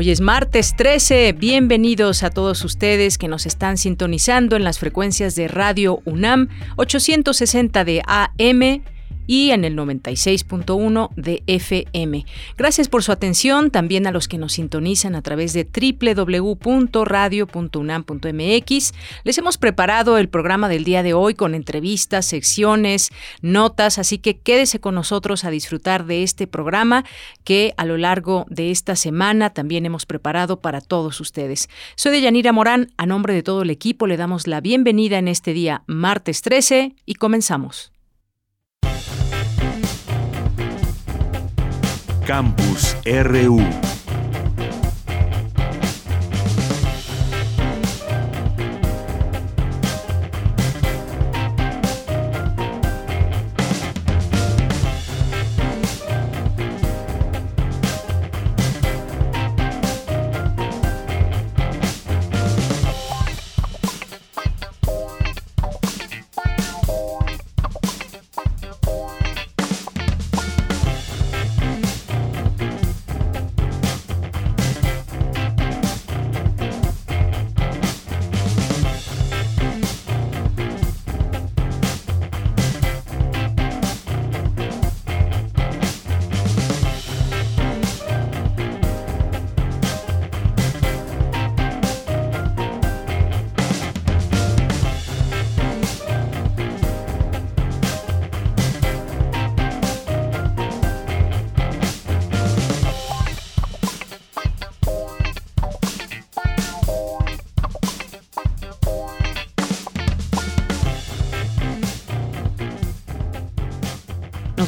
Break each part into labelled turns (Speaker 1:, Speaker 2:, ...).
Speaker 1: Hoy es martes 13. Bienvenidos a todos ustedes que nos están sintonizando en las frecuencias de Radio UNAM 860 de AM y en el 96.1 de FM. Gracias por su atención, también a los que nos sintonizan a través de www.radio.unam.mx. Les hemos preparado el programa del día de hoy con entrevistas, secciones, notas, así que quédese con nosotros a disfrutar de este programa que a lo largo de esta semana también hemos preparado para todos ustedes. Soy de Yanira Morán, a nombre de todo el equipo le damos la bienvenida en este día martes 13 y comenzamos.
Speaker 2: Campus RU.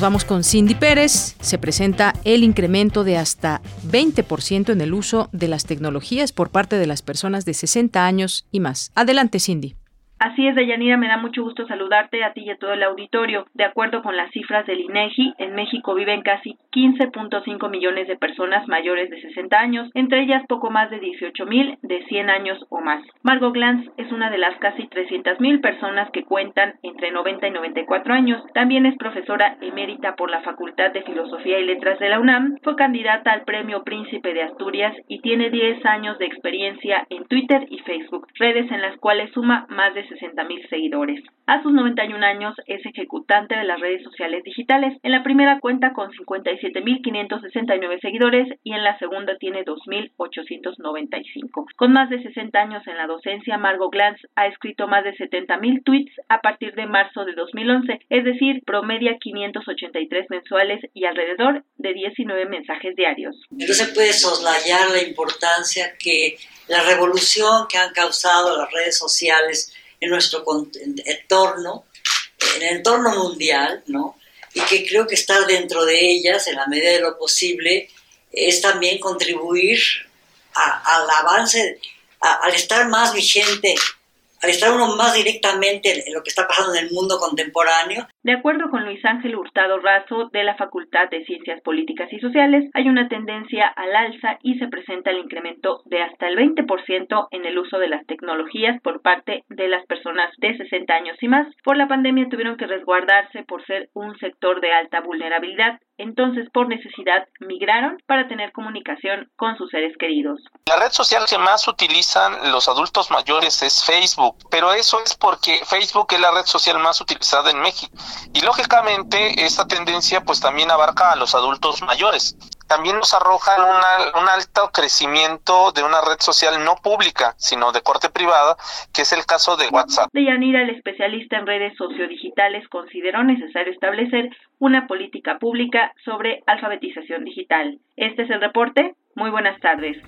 Speaker 1: Vamos con Cindy Pérez. Se presenta el incremento de hasta 20% en el uso de las tecnologías por parte de las personas de 60 años y más. Adelante, Cindy.
Speaker 3: Así es, Deyanira, me da mucho gusto saludarte a ti y a todo el auditorio. De acuerdo con las cifras del INEGI, en México viven casi 15.5 millones de personas mayores de 60 años, entre ellas poco más de 18 mil de 100 años o más. Margot Glantz es una de las casi 300 mil personas que cuentan entre 90 y 94 años. También es profesora emérita por la Facultad de Filosofía y Letras de la UNAM, fue candidata al Premio Príncipe de Asturias y tiene 10 años de experiencia en Twitter y Facebook, redes en las cuales suma más de 60 mil seguidores. A sus 91 años es ejecutante de las redes sociales digitales. En la primera cuenta con 57.569 seguidores y en la segunda tiene 2.895. Con más de 60 años en la docencia, Margot Glantz ha escrito más de 70.000 tweets a partir de marzo de 2011, es decir, promedia 583 mensuales y alrededor de 19 mensajes diarios.
Speaker 4: No se puede soslayar la importancia que la revolución que han causado las redes sociales en nuestro entorno, en el entorno mundial, ¿no? Y que creo que estar dentro de ellas, en la medida de lo posible, es también contribuir al avance, al estar más vigente al uno más directamente en lo que está pasando en el mundo contemporáneo.
Speaker 3: De acuerdo con Luis Ángel Hurtado Razo de la Facultad de Ciencias Políticas y Sociales, hay una tendencia al alza y se presenta el incremento de hasta el 20% en el uso de las tecnologías por parte de las personas de 60 años y más. Por la pandemia tuvieron que resguardarse por ser un sector de alta vulnerabilidad entonces por necesidad migraron para tener comunicación con sus seres queridos.
Speaker 5: La red social que más utilizan los adultos mayores es Facebook, pero eso es porque Facebook es la red social más utilizada en México. Y lógicamente esta tendencia pues también abarca a los adultos mayores también nos arrojan un alto crecimiento de una red social no pública, sino de corte privada, que es el caso de WhatsApp.
Speaker 3: Deyanira, el especialista en redes sociodigitales, consideró necesario establecer una política pública sobre alfabetización digital. Este es el reporte. Muy buenas tardes.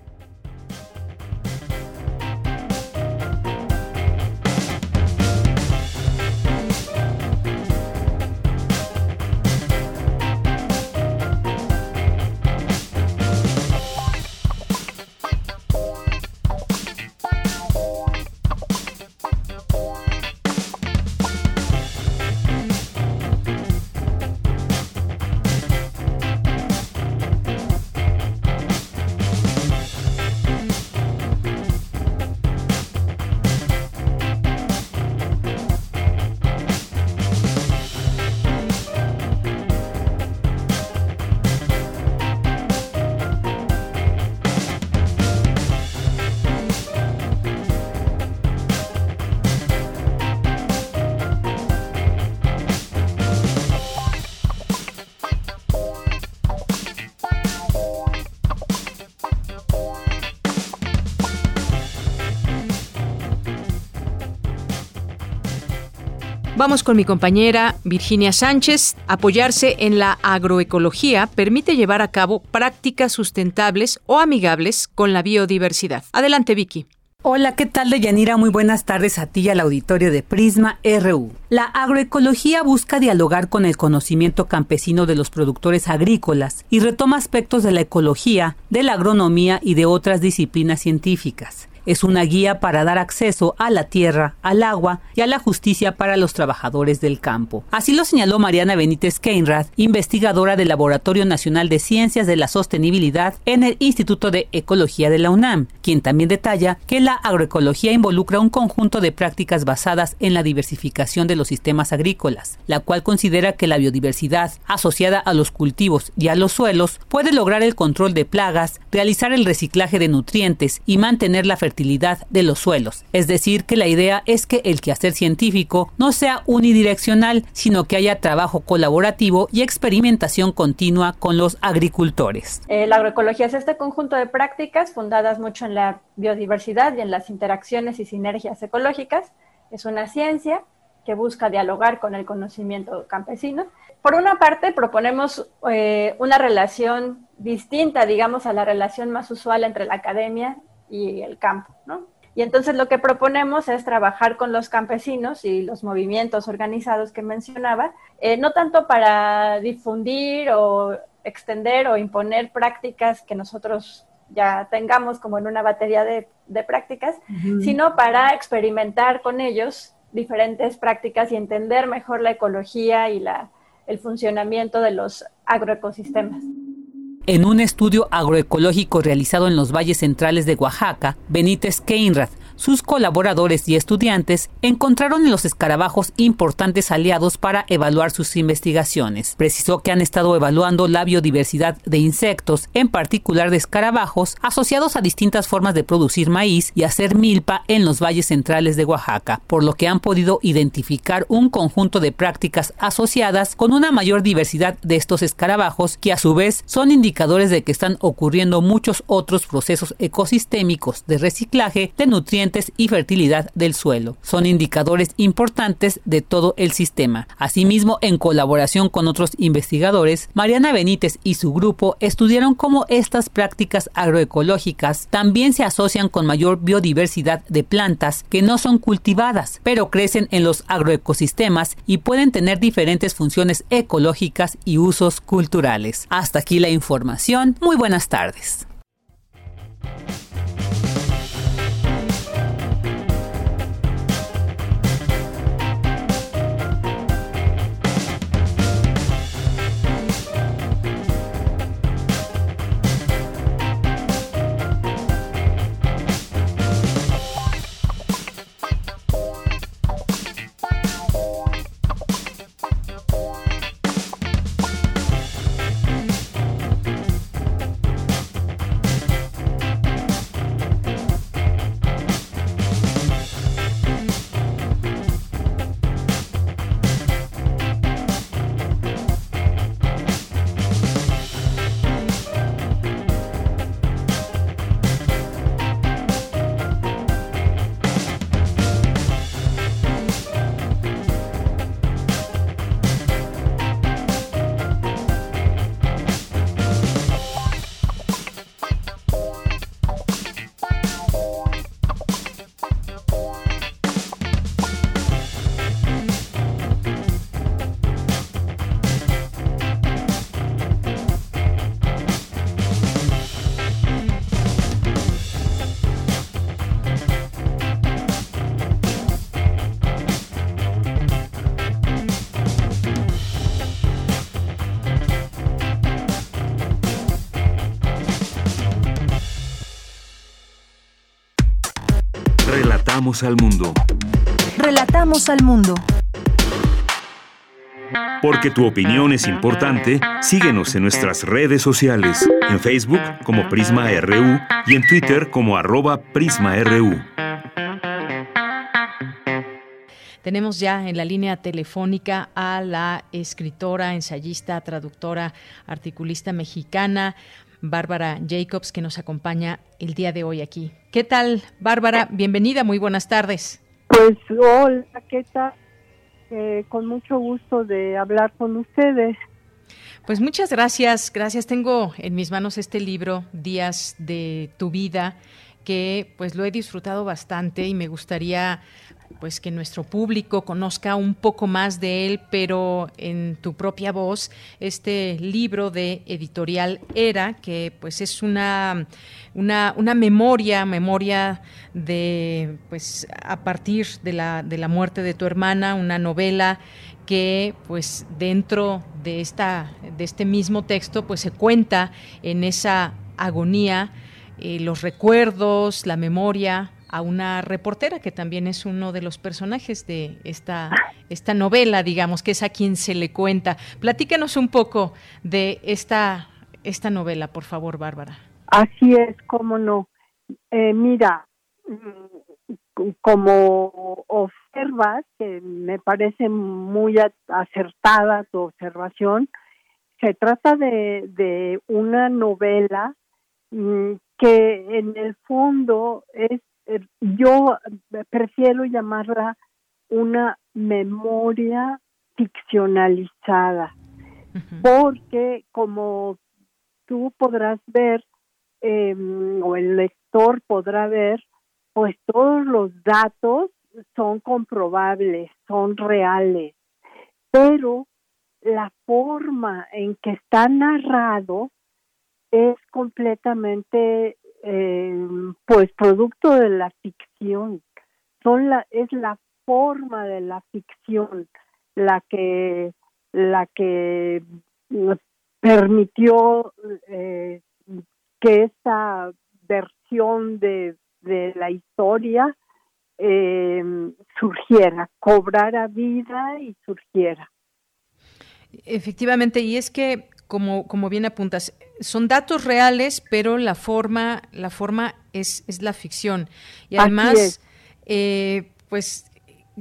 Speaker 1: Vamos con mi compañera Virginia Sánchez. Apoyarse en la agroecología permite llevar a cabo prácticas sustentables o amigables con la biodiversidad. Adelante, Vicky.
Speaker 6: Hola, ¿qué tal, Deyanira? Muy buenas tardes a ti y al auditorio de Prisma RU. La agroecología busca dialogar con el conocimiento campesino de los productores agrícolas y retoma aspectos de la ecología, de la agronomía y de otras disciplinas científicas. Es una guía para dar acceso a la tierra, al agua y a la justicia para los trabajadores del campo. Así lo señaló Mariana Benítez Keinrad, investigadora del Laboratorio Nacional de Ciencias de la Sostenibilidad en el Instituto de Ecología de la UNAM, quien también detalla que la agroecología involucra un conjunto de prácticas basadas en la diversificación de los sistemas agrícolas, la cual considera que la biodiversidad asociada a los cultivos y a los suelos puede lograr el control de plagas, realizar el reciclaje de nutrientes y mantener la fertilidad de los suelos. Es decir, que la idea es que el quehacer científico no sea unidireccional, sino que haya trabajo colaborativo y experimentación continua con los agricultores.
Speaker 7: Eh, la agroecología es este conjunto de prácticas fundadas mucho en la biodiversidad y en las interacciones y sinergias ecológicas. Es una ciencia que busca dialogar con el conocimiento campesino. Por una parte, proponemos eh, una relación distinta, digamos, a la relación más usual entre la academia y el campo, ¿no? Y entonces lo que proponemos es trabajar con los campesinos y los movimientos organizados que mencionaba, eh, no tanto para difundir o extender o imponer prácticas que nosotros ya tengamos como en una batería de, prácticas, sino para experimentar con ellos diferentes prácticas y entender mejor la ecología y la, el funcionamiento de los agroecosistemas.
Speaker 6: En un estudio agroecológico realizado en los valles centrales de Oaxaca, Benítez Keinrad sus colaboradores y estudiantes encontraron en los escarabajos importantes aliados para evaluar sus investigaciones. Precisó que han estado evaluando la biodiversidad de insectos, en particular de escarabajos, asociados a distintas formas de producir maíz y hacer milpa en los valles centrales de Oaxaca, por lo que han podido identificar un conjunto de prácticas asociadas con una mayor diversidad de estos escarabajos que a su vez son indicadores de que están ocurriendo muchos otros procesos ecosistémicos de reciclaje de nutrientes y fertilidad del suelo. Son indicadores importantes de todo el sistema. Asimismo, en colaboración con otros investigadores, Mariana Benítez y su grupo estudiaron cómo estas prácticas agroecológicas también se asocian con mayor biodiversidad de plantas que no son cultivadas, pero crecen en los agroecosistemas y pueden tener diferentes funciones ecológicas y usos culturales. Hasta aquí la información. Muy buenas tardes.
Speaker 2: Al mundo.
Speaker 8: Relatamos al mundo.
Speaker 2: Porque tu opinión es importante, síguenos en nuestras redes sociales, en Facebook como Prisma RU y en Twitter como arroba PrismaRU.
Speaker 1: Tenemos ya en la línea telefónica a la escritora, ensayista, traductora, articulista mexicana, Bárbara Jacobs, que nos acompaña el día de hoy aquí. ¿Qué tal, Bárbara? Bienvenida, muy buenas tardes.
Speaker 9: Pues hola, ¿qué tal? Eh, con mucho gusto de hablar con ustedes.
Speaker 1: Pues muchas gracias, gracias. Tengo en mis manos este libro, Días de tu vida, que pues lo he disfrutado bastante y me gustaría pues que nuestro público conozca un poco más de él, pero en tu propia voz, este libro de editorial Era, que pues es una, una, una memoria, memoria de pues a partir de la, de la muerte de tu hermana, una novela que pues dentro de esta de este mismo texto pues se cuenta en esa agonía eh, los recuerdos, la memoria, a una reportera que también es uno de los personajes de esta, esta novela, digamos, que es a quien se le cuenta. Platícanos un poco de esta, esta novela, por favor, Bárbara.
Speaker 9: Así es, cómo no. Eh, mira, mm, como observas, que me parece muy acertada tu observación, se trata de, una novela mm, que en el fondo es yo prefiero llamarla una memoria ficcionalizada, porque como tú podrás ver, em, o el lector podrá ver, pues todos los datos son comprobables, son reales, pero la forma en que está narrado es completamente eh, pues producto de la ficción. Son la, es la forma de la ficción la que la que permitió eh, que esta versión de, de la historia eh, surgiera, cobrara vida y surgiera.
Speaker 1: Efectivamente, y es que, como, como bien apuntas, son datos reales, pero la forma, la forma es, es la ficción. Y además, eh, pues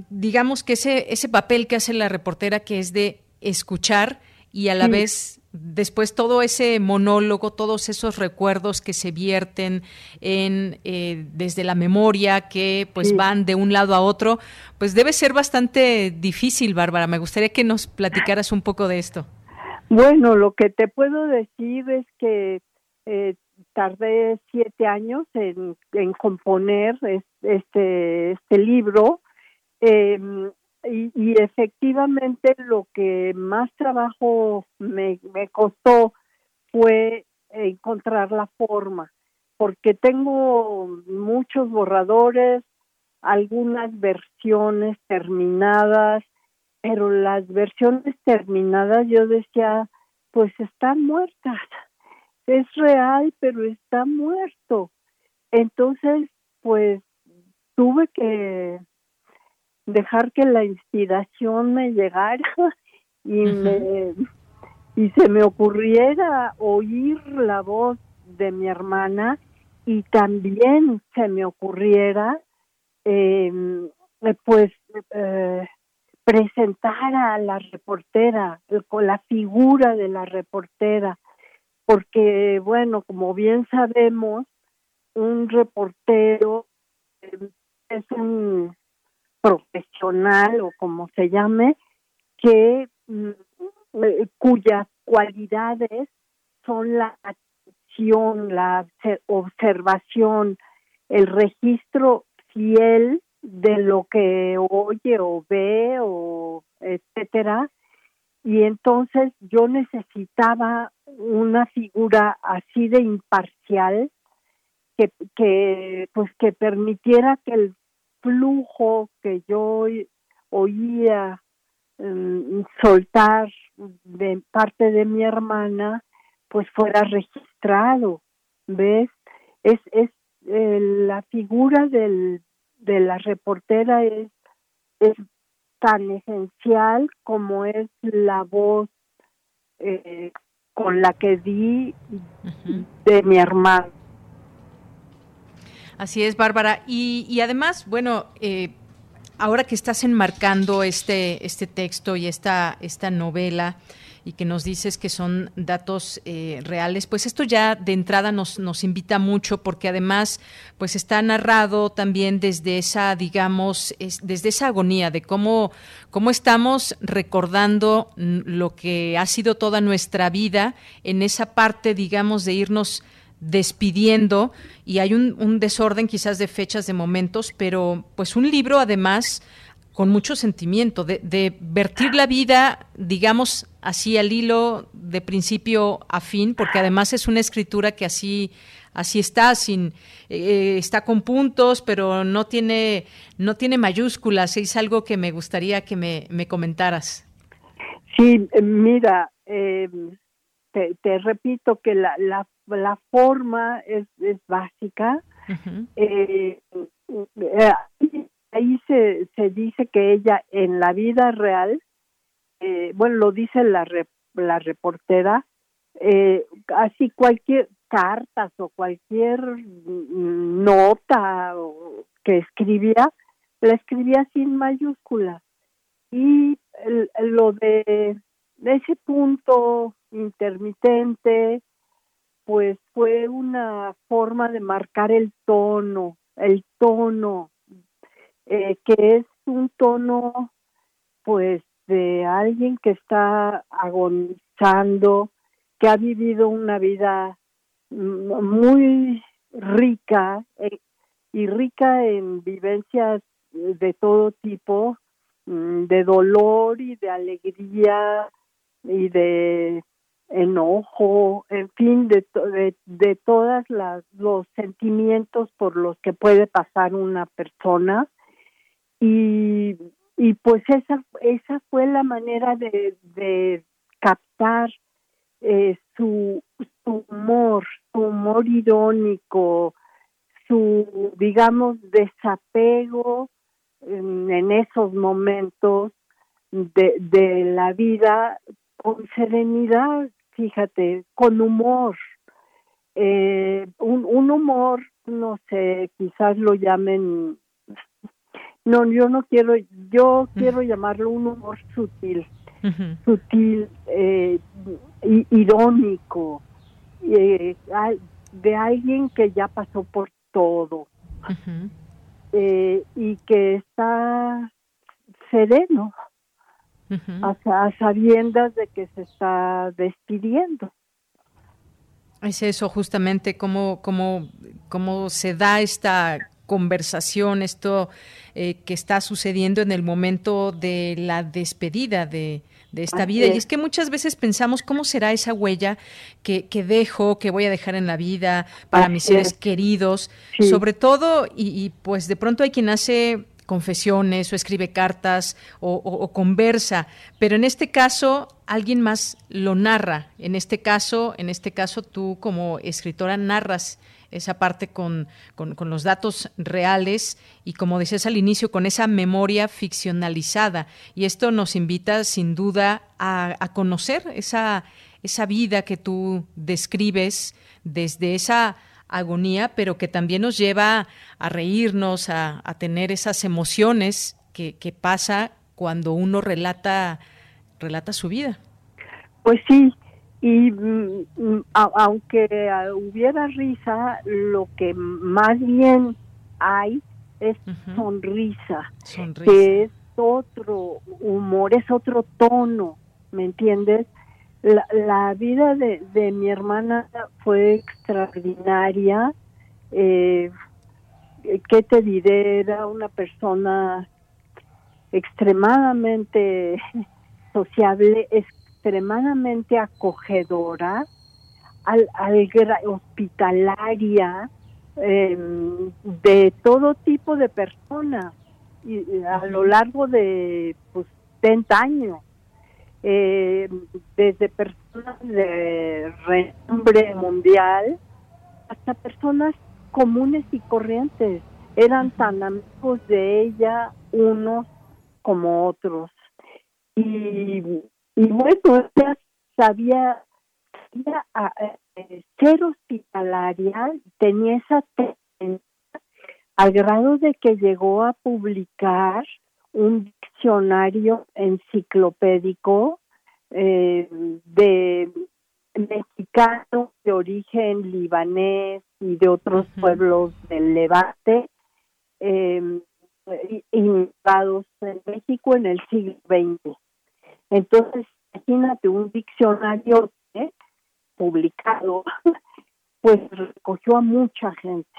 Speaker 1: digamos que ese, ese papel que hace la reportera, que es de escuchar y a la vez después todo ese monólogo, todos esos recuerdos que se vierten en eh, desde la memoria, que pues van de un lado a otro, pues debe ser bastante difícil, Bárbara. Me gustaría que nos platicaras un poco de esto.
Speaker 9: Bueno, lo que te puedo decir es que eh, tardé siete años en, en componer este, este libro. Eh, y, efectivamente lo que más trabajo me, me costó fue encontrar la forma, porque tengo muchos borradores, algunas versiones terminadas, pero las versiones terminadas yo decía, pues están muertas. Es real, pero está muerto. Entonces, pues tuve que dejar que la inspiración me llegara y me y se me ocurriera oír la voz de mi hermana y también se me ocurriera em, pues eh, presentar a la reportera con la figura de la reportera porque bueno como bien sabemos un reportero em, es un profesional o como se llame, que mm, eh, cuyas cualidades son la atención, la observación, el registro fiel de lo que oye o ve o etcétera y entonces yo necesitaba una figura así de imparcial que, que pues que permitiera que el flujo que yo oía em, soltar de parte de mi hermana, pues fuera registrado, ¿ves? Es, es eh, la figura del, de la reportera es, es tan esencial como es la voz eh, con la que di de mi hermano.
Speaker 1: Así es, Bárbara. Y, además, bueno, eh, ahora que estás enmarcando este, este texto y esta, esta novela, y que nos dices que son datos eh, reales, pues esto ya de entrada nos, nos invita mucho porque además pues está narrado también desde esa, digamos, desde esa agonía de cómo, cómo estamos recordando lo que ha sido toda nuestra vida en esa parte, digamos, de irnos despidiendo. Y hay un, desorden quizás de fechas, de momentos, pero pues un libro además con mucho sentimiento, de, vertir la vida, digamos, así al hilo de principio a fin, porque además es una escritura que así así está, sin eh, está con puntos, pero no tiene no tiene mayúsculas. Es algo que me gustaría que me, me comentaras.
Speaker 9: Sí, mira, eh, te, repito que la, la, la forma es, es básica. Eh, eh, ahí se, se dice que ella en la vida real, eh, bueno, lo dice la, la reportera, así cualquier cartas o cualquier nota que escribía, la escribía sin mayúsculas. Y lo de ese punto intermitente, pues fue una forma de marcar el tono, el tono, eh, que es un tono, pues, de alguien que está agonizando, que ha vivido una vida muy rica eh, y rica en vivencias de todo tipo, mm, de dolor y de alegría y de enojo, en fin, de, de, de todos los sentimientos por los que puede pasar una persona. Y, y pues esa, esa fue la manera de, captar eh, su, su humor, su humor irónico, su, digamos, desapego en, esos momentos de, de la vida con serenidad, fíjate, con humor. Eh, un, un humor, no sé, quizás lo llamen, no, yo no quiero, yo quiero llamarlo un humor sutil, sutil, eh, irónico, eh, de alguien que ya pasó por todo eh, y que está sereno a, sabiendas de que se está despidiendo.
Speaker 1: Es eso justamente cómo, cómo, cómo se da esta conversación, esto eh, que está sucediendo en el momento de la despedida de, de esta vida. Y es que muchas veces pensamos cómo será esa huella que, que dejo, que voy a dejar en la vida para mis seres queridos, sobre todo, y, y, pues de pronto hay quien hace confesiones o escribe cartas o, conversa, pero en este caso alguien más lo narra. En este caso, en este caso tú como escritora narras esa parte con, con, los datos reales y como decías al inicio, con esa memoria ficcionalizada. Y esto nos invita sin duda a, a conocer esa, esa vida que tú describes desde esa agonía, pero que también nos lleva a reírnos, a, tener esas emociones que, que, pasa cuando uno relata, relata su vida.
Speaker 9: Pues sí, y mm, mm, aunque hubiera risa, lo que más bien hay es sonrisa, que es otro humor, es otro tono, ¿me entiendes? La, vida de, de, mi hermana fue extraordinaria. Eh, ¿Qué te diré? Era una persona extremadamente sociable, extremadamente acogedora, al, al hospitalaria, em, de todo tipo de personas y, a lo largo de pues 30 años eh, desde personas de renombre mundial hasta personas comunes y corrientes. Eran tan amigos de ella unos como otros. Y, y bueno, ella sabía, sabía a, eh, ser hospitalaria, tenía esa tendencia al grado de que llegó a publicar un diccionario enciclopédico eh, de mexicanos de origen libanés y de otros pueblos del Levante eh, inundados en México en el siglo XX. Entonces, imagínate un diccionario ¿eh? publicado, pues recogió a mucha gente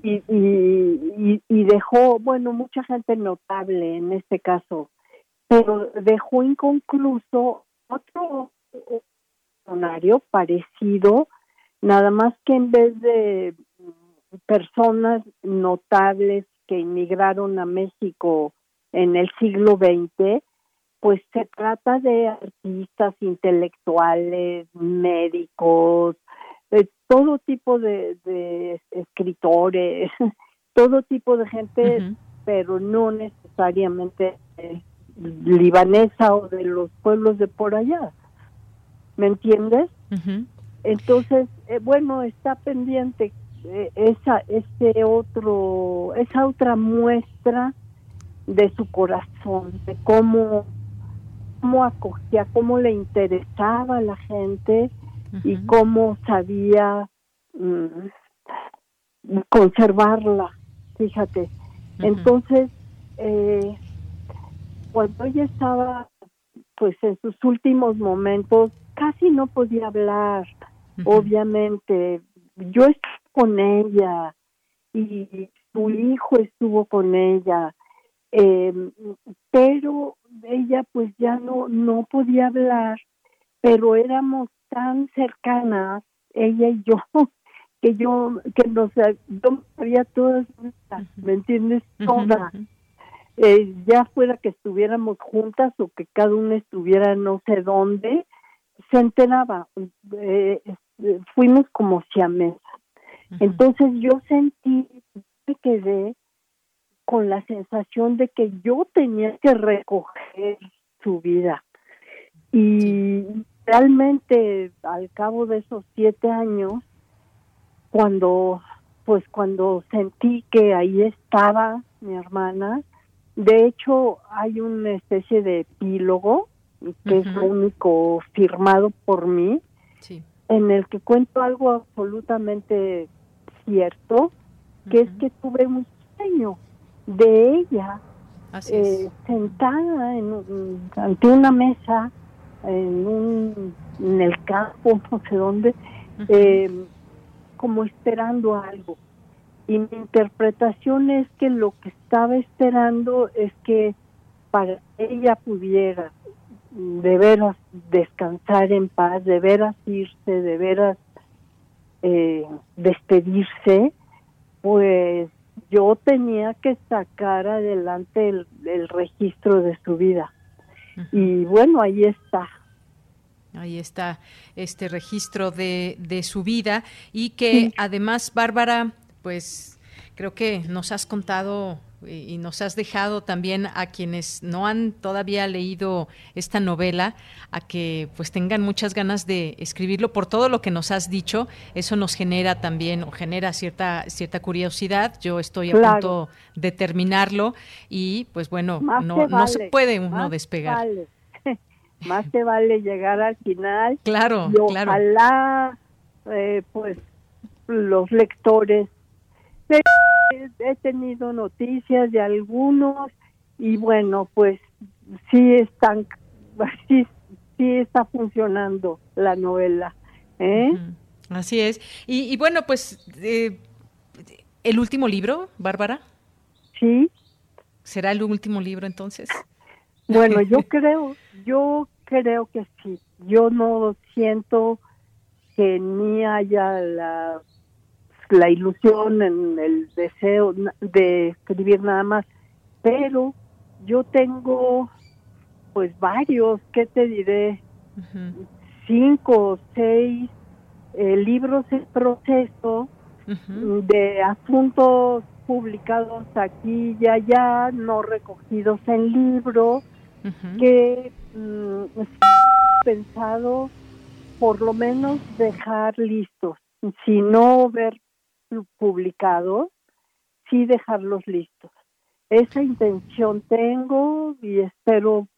Speaker 9: y, y, y, dejó, bueno, mucha gente notable en este caso, pero dejó inconcluso otro diccionario parecido, nada más que en vez de personas notables que inmigraron a México en el siglo XX, pues se trata de artistas intelectuales, médicos, todo tipo de, escritores, todo tipo de gente, pero no necesariamente eh, libanesa o de los pueblos de por allá. ¿Me entiendes? Entonces, eh, bueno, está pendiente eh, esa ese otro esa otra muestra de su corazón, de cómo cómo acogía, cómo le interesaba a la gente y cómo sabía mm, conservarla, fíjate. Entonces, eh, cuando ella estaba pues en sus últimos momentos, casi no podía hablar, obviamente. Yo estuve con ella y su hijo estuvo con ella, eh, pero ella pues ya no, no podía hablar, pero éramos tan cercanas, ella y yo, que yo, que nos, yo sabía todas, ¿me entiendes? Todas. eh, ya fuera que estuviéramos juntas o que cada una estuviera no sé dónde, se enteraba. Eh, fuimos como siamesas. Entonces yo sentí, me quedé con la sensación de que yo tenía que recoger su vida. Y realmente al cabo de esos siete años, cuando pues cuando sentí que ahí estaba mi hermana, de hecho hay una especie de epílogo que es lo único firmado por mí, en el que cuento algo absolutamente cierto, que es que tuve un sueño de ella eh, sentada en, ante una mesa en, un, en el campo, no sé dónde, eh, como esperando algo. Y mi interpretación es que lo que estaba esperando es que para ella pudiera de veras descansar en paz, de veras irse, de veras eh, despedirse, pues yo tenía que sacar adelante el, registro de su vida. Y bueno, ahí está.
Speaker 1: Ahí está este registro de, de su vida y que además, Bárbara, pues creo que nos has contado y nos has dejado también a quienes no han todavía leído esta novela a que pues tengan muchas ganas de escribirlo por todo lo que nos has dicho. Eso nos genera también o genera cierta cierta curiosidad. Yo estoy a punto de terminarlo y pues bueno no, no se puede uno despegar.
Speaker 9: más te vale llegar al final
Speaker 1: claro
Speaker 9: y ojalá eh, pues los lectores he tenido noticias de algunos y bueno, pues sí están, sí, sí está funcionando la novela. ¿eh?
Speaker 1: Así es. Y, bueno, pues eh, el último libro, Bárbara.
Speaker 9: Sí.
Speaker 1: ¿Será el último libro entonces?
Speaker 9: Bueno, yo creo, yo creo que sí. Yo no siento que ni haya la la ilusión, en el deseo de escribir nada más, pero yo tengo pues varios, ¿qué te diré? Cinco o seis eh, libros en proceso de asuntos publicados aquí y allá, no recogidos en libro, que mm, pensado por lo menos dejar listos, si no ver publicados, sí dejarlos listos. Esa intención tengo y espero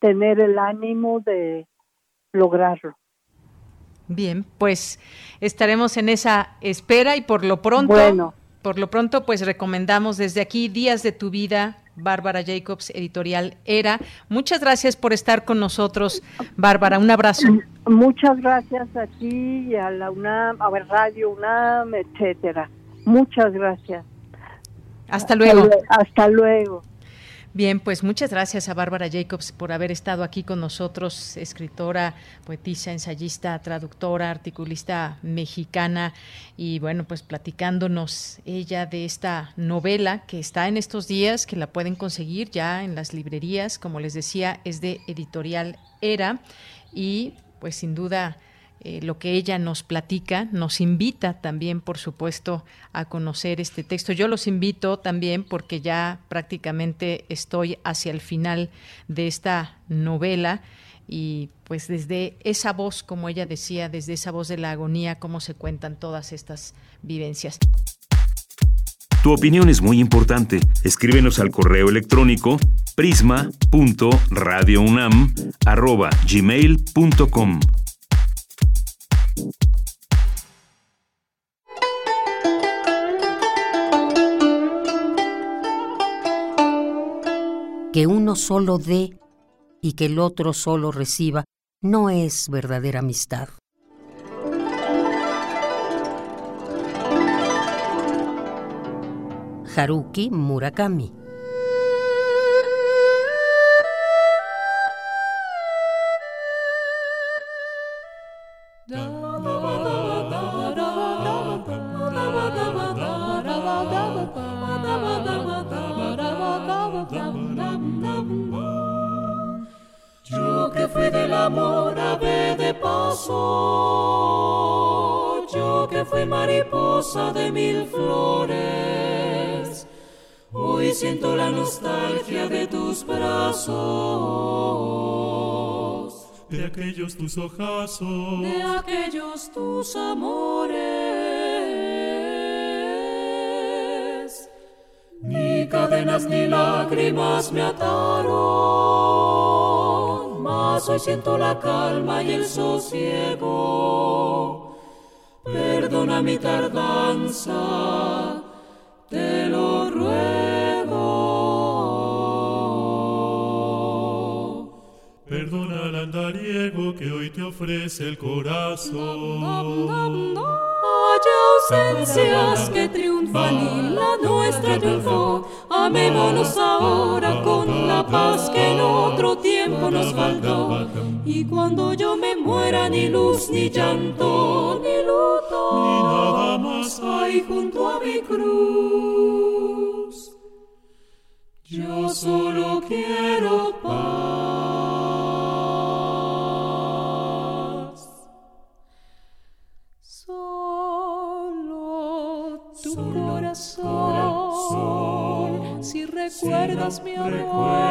Speaker 9: tener el ánimo de lograrlo.
Speaker 1: Bien, pues estaremos en esa espera y por lo pronto, bueno. por lo pronto, pues recomendamos desde aquí Días de tu vida, Bárbara Jacobs, editorial ERA. Muchas gracias por estar con nosotros, Bárbara. Un abrazo.
Speaker 9: Muchas gracias a ti y a la UNAM, a ver, Radio UNAM, etcétera. Muchas gracias.
Speaker 1: Hasta luego.
Speaker 9: Hasta luego.
Speaker 1: Bien, pues muchas gracias a Bárbara Jacobs por haber estado aquí con nosotros, escritora, poetisa, ensayista, traductora, articulista mexicana y bueno, pues platicándonos ella de esta novela que está en estos días, que la pueden conseguir ya en las librerías, como les decía, es de editorial Era y pues sin duda eh, lo que ella nos platica, nos invita también, por supuesto, a conocer este texto. Yo los invito también porque ya prácticamente estoy hacia el final de esta novela y pues desde esa voz, como ella decía, desde esa voz de la agonía, cómo se cuentan todas estas vivencias.
Speaker 2: Tu opinión es muy importante. Escríbenos al correo electrónico prisma.radiounam@gmail.com.
Speaker 10: Que uno solo dé y que el otro solo reciba no es verdadera amistad. Haruki Murakami
Speaker 11: de mil flores, hoy siento la nostalgia de tus brazos
Speaker 12: de aquellos tus ojazos,
Speaker 11: de aquellos tus amores. Ni cadenas ni lágrimas me ataron, mas hoy siento la calma y el sosiego. Perdona mi tardanza, te lo ruego.
Speaker 12: Perdona al andariego que hoy te ofrece el corazón.
Speaker 11: Hay ausencias que triunfan y la nuestra triunfó. Amémonos ahora con la paz que en otro tiempo nos faltó. Y cuando yo me muera, ni luz, ni llanto, ni
Speaker 12: nada más
Speaker 11: hay junto a mi cruz. Yo solo quiero paz. Solo tu corazón, si recuerdas mi amor,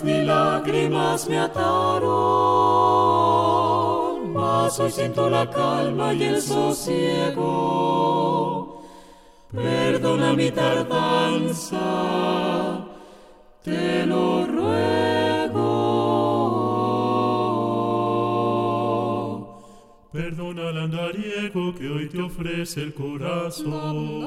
Speaker 11: cadenas ni lágrimas me ataron, mas hoy siento la calma y el sosiego. Perdona mi tardanza, te lo ruego.
Speaker 12: Perdona al andariego que hoy te ofrece el corazón.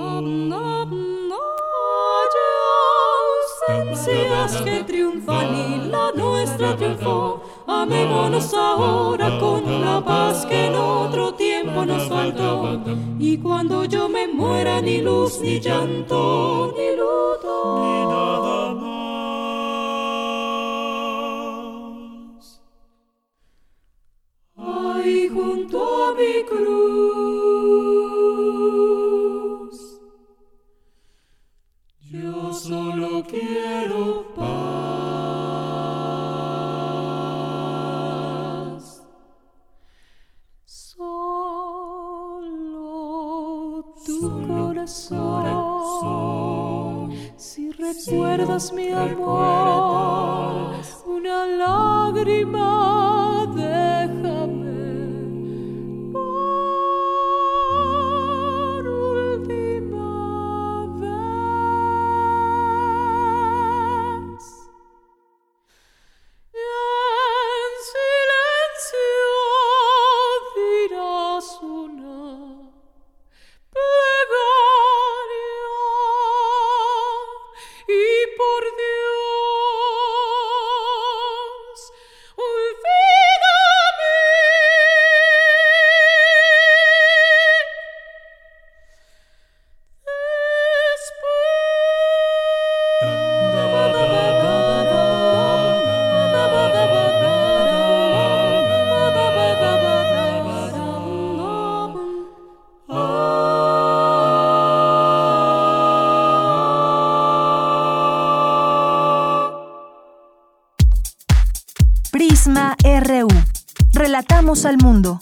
Speaker 11: Que triunfan y la nuestra triunfó. Amémonos ahora con la paz que en otro tiempo nos faltó. Y cuando yo me muera, ni luz, ni llanto, ni luto, Corazón. Si recuerdas mi amor, una lágrima
Speaker 8: Al mundo.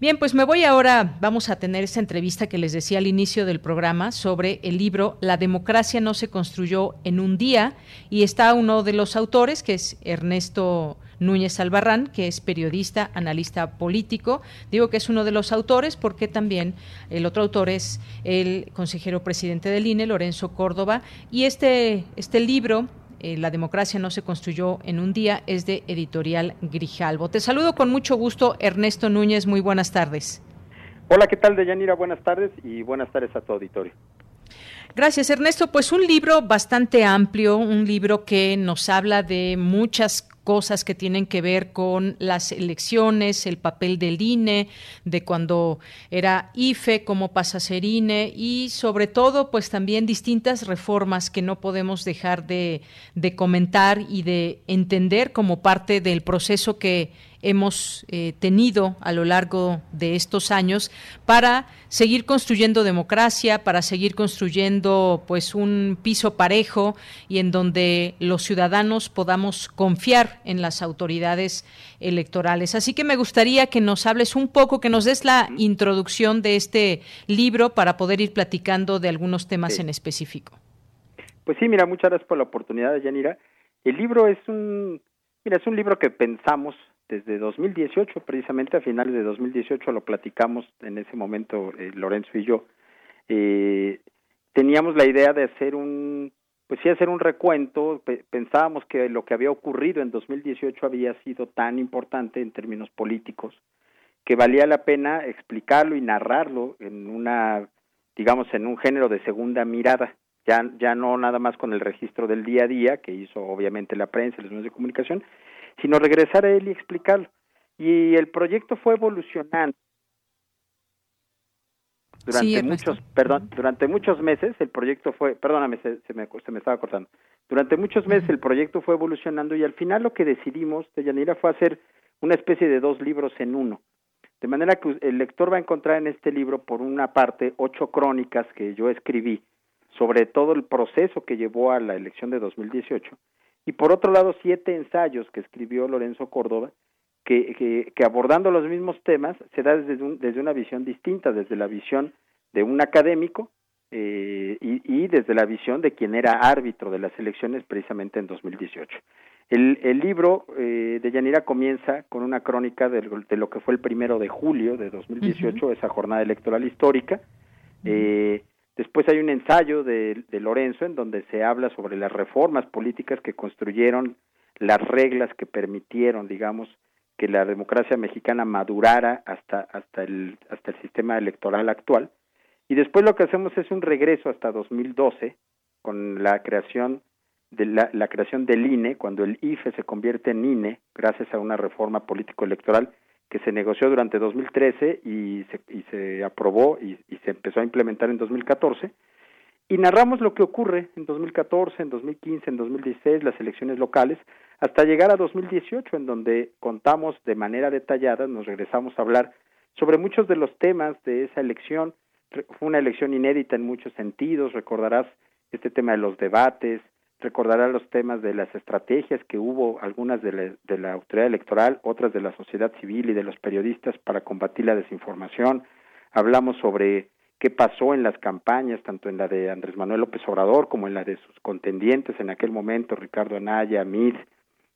Speaker 1: Bien, pues me voy ahora, vamos a tener esta entrevista que les decía al inicio del programa sobre el libro La democracia no se construyó en un día y está uno de los autores que es Ernesto Núñez Albarrán, que es periodista, analista político. Digo que es uno de los autores porque también el otro autor es el consejero presidente del INE, Lorenzo Córdoba, y este, este libro eh, La democracia no se construyó en un día, es de editorial Grijalvo. Te saludo con mucho gusto, Ernesto Núñez, muy buenas tardes.
Speaker 13: Hola, ¿qué tal, Deyanira? Buenas tardes y buenas tardes a tu auditorio.
Speaker 1: Gracias, Ernesto. Pues un libro bastante amplio, un libro que nos habla de muchas cosas que tienen que ver con las elecciones, el papel del INE, de cuando era IFE, cómo pasa a ser INE y sobre todo pues también distintas reformas que no podemos dejar de, de comentar y de entender como parte del proceso que hemos eh, tenido a lo largo de estos años para seguir construyendo democracia, para seguir construyendo pues un piso parejo y en donde los ciudadanos podamos confiar en las autoridades electorales. Así que me gustaría que nos hables un poco, que nos des la introducción de este libro para poder ir platicando de algunos temas en específico.
Speaker 13: Pues sí, mira, muchas gracias por la oportunidad, Yanira. El libro es un, mira, es un libro que pensamos desde 2018, precisamente a finales de 2018 lo platicamos en ese momento eh, Lorenzo y yo. Eh, teníamos la idea de hacer un, pues sí, hacer un recuento. pensábamos que lo que había ocurrido en 2018 había sido tan importante en términos políticos que valía la pena explicarlo y narrarlo en una, digamos, en un género de segunda mirada. Ya, ya no nada más con el registro del día a día que hizo obviamente la prensa y los medios de comunicación, sino regresar a él y explicarlo. Y el proyecto fue evolucionando durante muchos, perdón, durante muchos meses el proyecto fue, perdóname, se, me, se me estaba cortando. Durante muchos meses el proyecto fue evolucionando y al final lo que decidimos, de Yanira, fue hacer una especie de dos libros en uno. De manera que el lector va a encontrar en este libro, por una parte, ocho crónicas que yo escribí sobre todo el proceso que llevó a la elección de 2018 y por otro lado siete ensayos que escribió Lorenzo Córdoba, que, que, abordando los mismos temas se da desde, desde una visión distinta, desde la visión de un académico eh, y, desde la visión de quien era árbitro de las elecciones precisamente en 2018. El, el libro eh, de Yanira comienza con una crónica de, de, lo que fue el primero de julio de 2018, esa jornada electoral histórica. eh, Después hay un ensayo de, Lorenzo en donde se habla sobre las reformas políticas que construyeron las reglas que permitieron, digamos, que la democracia mexicana madurara hasta hasta el hasta el sistema electoral actual. Y después lo que hacemos es un regreso hasta 2012 con la creación de la, la creación del INE, cuando el IFE se convierte en INE gracias a una reforma político electoral que se negoció durante 2013 y se, y se aprobó y, se empezó a implementar en 2014. Y narramos lo que ocurre en 2014, en 2015, en 2016, las elecciones locales, hasta llegar a 2018, en donde contamos de manera detallada, nos regresamos a hablar sobre muchos de los temas de esa elección. Fue una elección inédita en muchos sentidos, recordarás este tema de los debates, recordará los temas de las estrategias que hubo, algunas de la, de la autoridad electoral, otras de la sociedad civil y de los periodistas para combatir la desinformación. Hablamos sobre qué pasó en las campañas, tanto en la de Andrés Manuel López Obrador como en la de sus contendientes en aquel momento, Ricardo Anaya, Mid,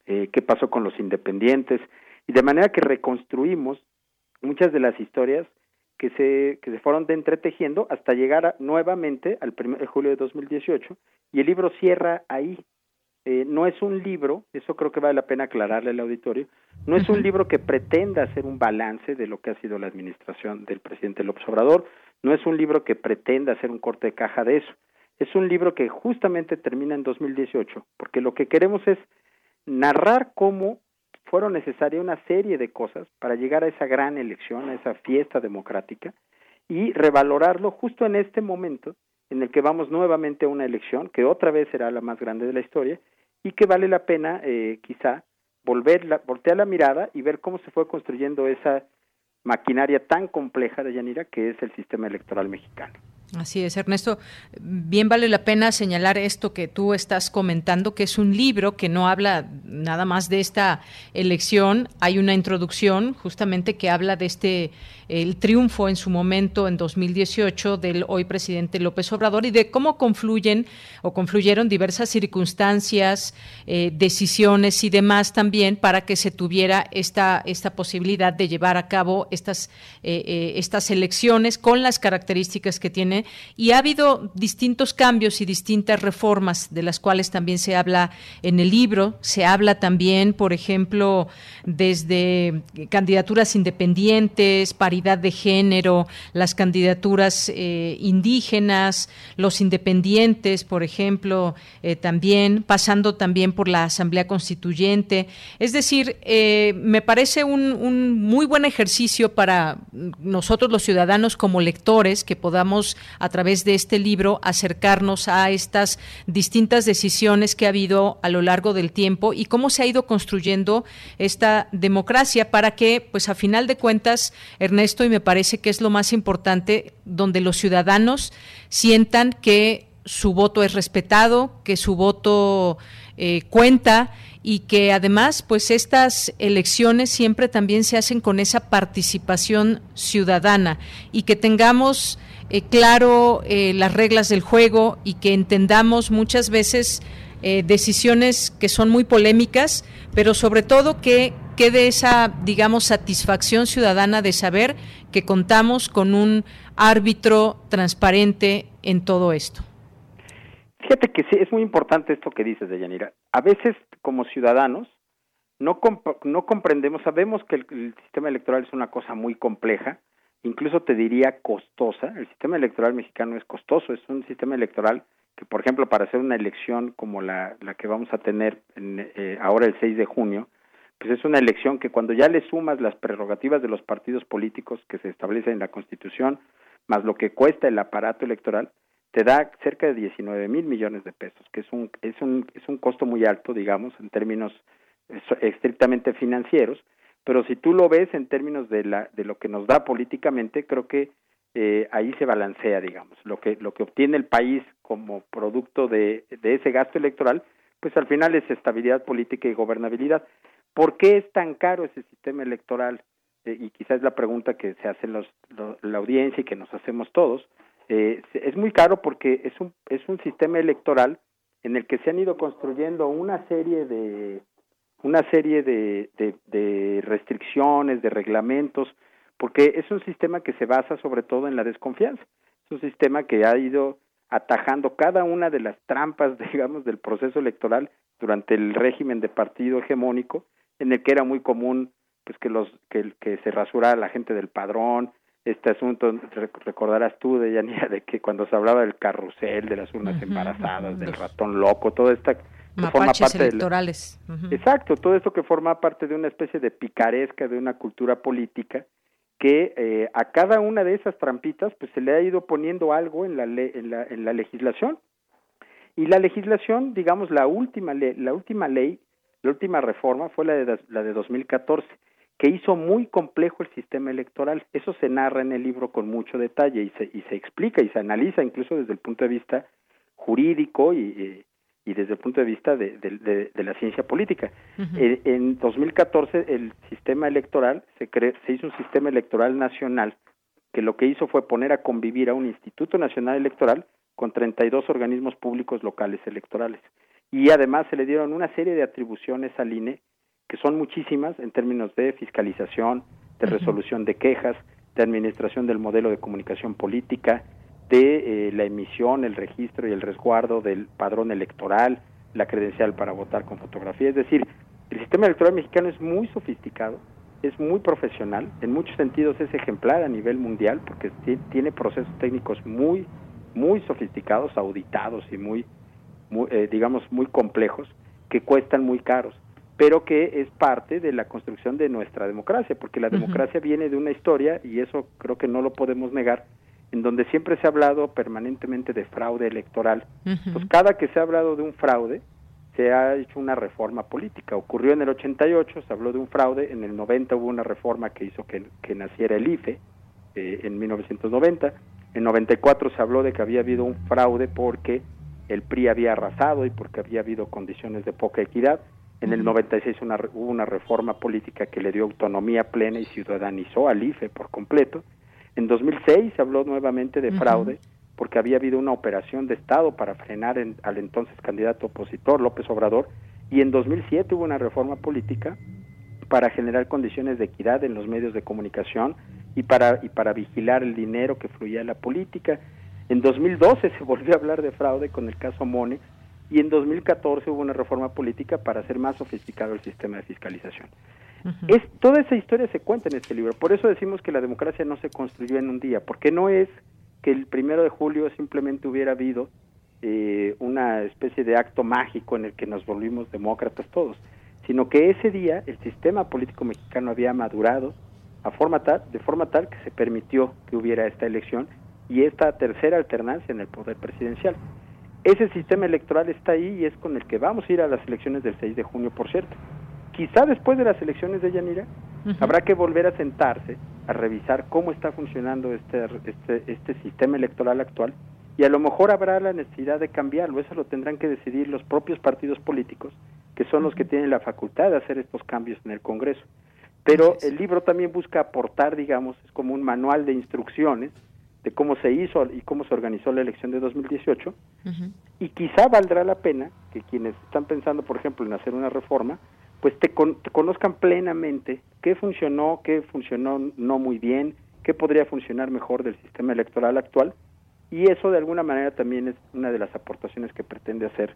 Speaker 13: eh, qué pasó con los independientes, y de manera que reconstruimos muchas de las historias que se, que se fueron de entretejiendo hasta llegar nuevamente al 1 de julio de 2018 y el libro cierra ahí. Eh, no es un libro, eso creo que vale la pena aclararle al auditorio, no es un libro que pretenda hacer un balance de lo que ha sido la administración del presidente López Obrador, no es un libro que pretenda hacer un corte de caja de eso, es un libro que justamente termina en 2018, porque lo que queremos es narrar cómo fueron necesarias una serie de cosas para llegar a esa gran elección, a esa fiesta democrática, y revalorarlo justo en este momento en el que vamos nuevamente a una elección que otra vez será la más grande de la historia y que vale la pena eh, quizá volver la, voltear la mirada y ver cómo se fue construyendo esa maquinaria tan compleja de Yanira que es el sistema electoral mexicano.
Speaker 1: Así es, Ernesto. Bien vale la pena señalar esto que tú estás comentando, que es un libro que no habla nada más de esta elección. Hay una introducción justamente que habla de este el triunfo en su momento en 2018 del hoy presidente López Obrador y de cómo confluyen o confluyeron diversas circunstancias, eh, decisiones y demás también para que se tuviera esta esta posibilidad de llevar a cabo estas eh, eh, estas elecciones con las características que tiene y ha habido distintos cambios y distintas reformas de las cuales también se habla en el libro. Se habla también, por ejemplo, desde candidaturas independientes, de género, las candidaturas eh, indígenas, los independientes, por ejemplo, eh, también, pasando también por la Asamblea Constituyente. Es decir, me parece un, un muy buen ejercicio para nosotros los ciudadanos como lectores que podamos a través de este libro acercarnos a estas distintas decisiones que ha habido a lo largo del tiempo y cómo se ha ido construyendo esta democracia para que, pues a final de cuentas, Ernesto, y me parece que es lo más importante, donde los ciudadanos sientan que su voto es respetado, que su voto eh, cuenta y que además pues estas elecciones siempre también se hacen con esa participación ciudadana y que tengamos eh, claro eh, las reglas del juego y que entendamos muchas veces decisiones que son muy polémicas, pero sobre todo que quede esa, digamos, satisfacción ciudadana de saber que contamos con un árbitro transparente en todo esto.
Speaker 13: Fíjate que sí, es muy importante esto que dices, Deyanira. A veces, como ciudadanos, no, no comprendemos, sabemos que el, sistema electoral es una cosa muy compleja, incluso te diría costosa. El sistema electoral mexicano es costoso, es un sistema electoral que, por ejemplo, para hacer una elección como la, la que vamos a tener eh, ahora el 6 de junio, pues es una elección que cuando ya le sumas las prerrogativas de los partidos políticos que se establecen en la Constitución, más lo que cuesta el aparato electoral, te da cerca de 19 mil millones de pesos, que es un, es un, es un costo muy alto, digamos, en términos estrictamente financieros, pero si tú lo ves en términos de, la, de lo que nos da políticamente, creo que eh, ahí se balancea, digamos, lo que, lo que obtiene el país como producto de, de ese gasto electoral, pues al final es estabilidad política y gobernabilidad. ¿Por qué es tan caro ese sistema electoral? Eh, y quizás la pregunta que se hace los, la audiencia y que nos hacemos todos. Eh, es muy caro porque es un, es un sistema electoral en el que se han ido construyendo una serie de una serie de, de, restricciones, de reglamentos, porque es un sistema que se basa sobre todo en la desconfianza. Es un sistema que ha ido atajando cada una de las trampas, digamos, del proceso electoral durante el régimen de partido hegemónico, en el que era muy común pues que los que, que se rasurara la gente del padrón, este asunto, recordarás tú, de Yanira, de que cuando se hablaba del carrusel, de las urnas embarazadas, del ratón loco, todo esta
Speaker 1: forma parte electorales.
Speaker 13: Exacto, todo esto que forma parte de una especie de picaresca, de una cultura política, que eh, a cada una de esas trampitas pues se le ha ido poniendo algo en la, en la, en la legislación. Y la legislación, digamos, la última, la última ley, la última reforma fue la de, la de 2014 que hizo muy complejo el sistema electoral. Eso se narra en el libro con mucho detalle y se, y se explica y se analiza incluso desde el punto de vista jurídico y, y desde el punto de vista de, de, la ciencia política. en, en, 2014 el sistema electoral se, se hizo un sistema electoral nacional que lo que hizo fue poner a convivir a un Instituto Nacional Electoral con 32 organismos públicos locales electorales. Y además se le dieron una serie de atribuciones al INE que son muchísimas en términos de fiscalización, de resolución de quejas, de administración del modelo de comunicación política, de eh, la emisión, el registro y el resguardo del padrón electoral, la credencial para votar con fotografía. Es decir, el sistema electoral mexicano es muy sofisticado, es muy profesional, en muchos sentidos es ejemplar a nivel mundial porque tiene procesos técnicos muy, muy sofisticados, auditados y muy, muy eh, digamos, muy complejos que cuestan muy caros pero que es parte de la construcción de nuestra democracia, porque la democracia viene de una historia, y eso creo que no lo podemos negar, en donde siempre se ha hablado permanentemente de fraude electoral. Pues cada que se ha hablado de un fraude, se ha hecho una reforma política. Ocurrió en el 88, se habló de un fraude, en el 90 hubo una reforma que hizo que, que naciera el IFE, eh, en 1990, en 94 se habló de que había habido un fraude porque el PRI había arrasado y porque había habido condiciones de poca equidad. En el 96 una, hubo una reforma política que le dio autonomía plena y ciudadanizó al IFE por completo. En 2006 se habló nuevamente de fraude porque había habido una operación de Estado para frenar al entonces candidato opositor López Obrador y en 2007 hubo una reforma política para generar condiciones de equidad en los medios de comunicación y para y para vigilar el dinero que fluía en la política. En 2012 se volvió a hablar de fraude con el caso Monex y en 2014 hubo una reforma política para hacer más sofisticado el sistema de fiscalización. es toda esa historia se cuenta en este libro. Por eso decimos que la democracia no se construyó en un día, porque no es que el primero de julio simplemente hubiera habido eh, una especie de acto mágico en el que nos volvimos demócratas todos, sino que ese día el sistema político mexicano había madurado a forma tal, de forma tal que se permitió que hubiera esta elección y esta tercera alternancia en el poder presidencial. Ese sistema electoral está ahí y es con el que vamos a ir a las elecciones del 6 de junio, por cierto. Quizá después de las elecciones de Yanira habrá que volver a sentarse a revisar cómo está funcionando este, este, este sistema electoral actual y a lo mejor habrá la necesidad de cambiarlo. Eso lo tendrán que decidir los propios partidos políticos, que son los que tienen la facultad de hacer estos cambios en el Congreso. Pero el libro también busca aportar, digamos, es como un manual de instrucciones de cómo se hizo y cómo se organizó la elección de 2018. Y quizá valdrá la pena que quienes están pensando, por ejemplo, en hacer una reforma, pues te, te conozcan plenamente qué funcionó, qué funcionó no muy bien, qué podría funcionar mejor del sistema electoral actual y eso de alguna manera también es una de las aportaciones que pretende hacer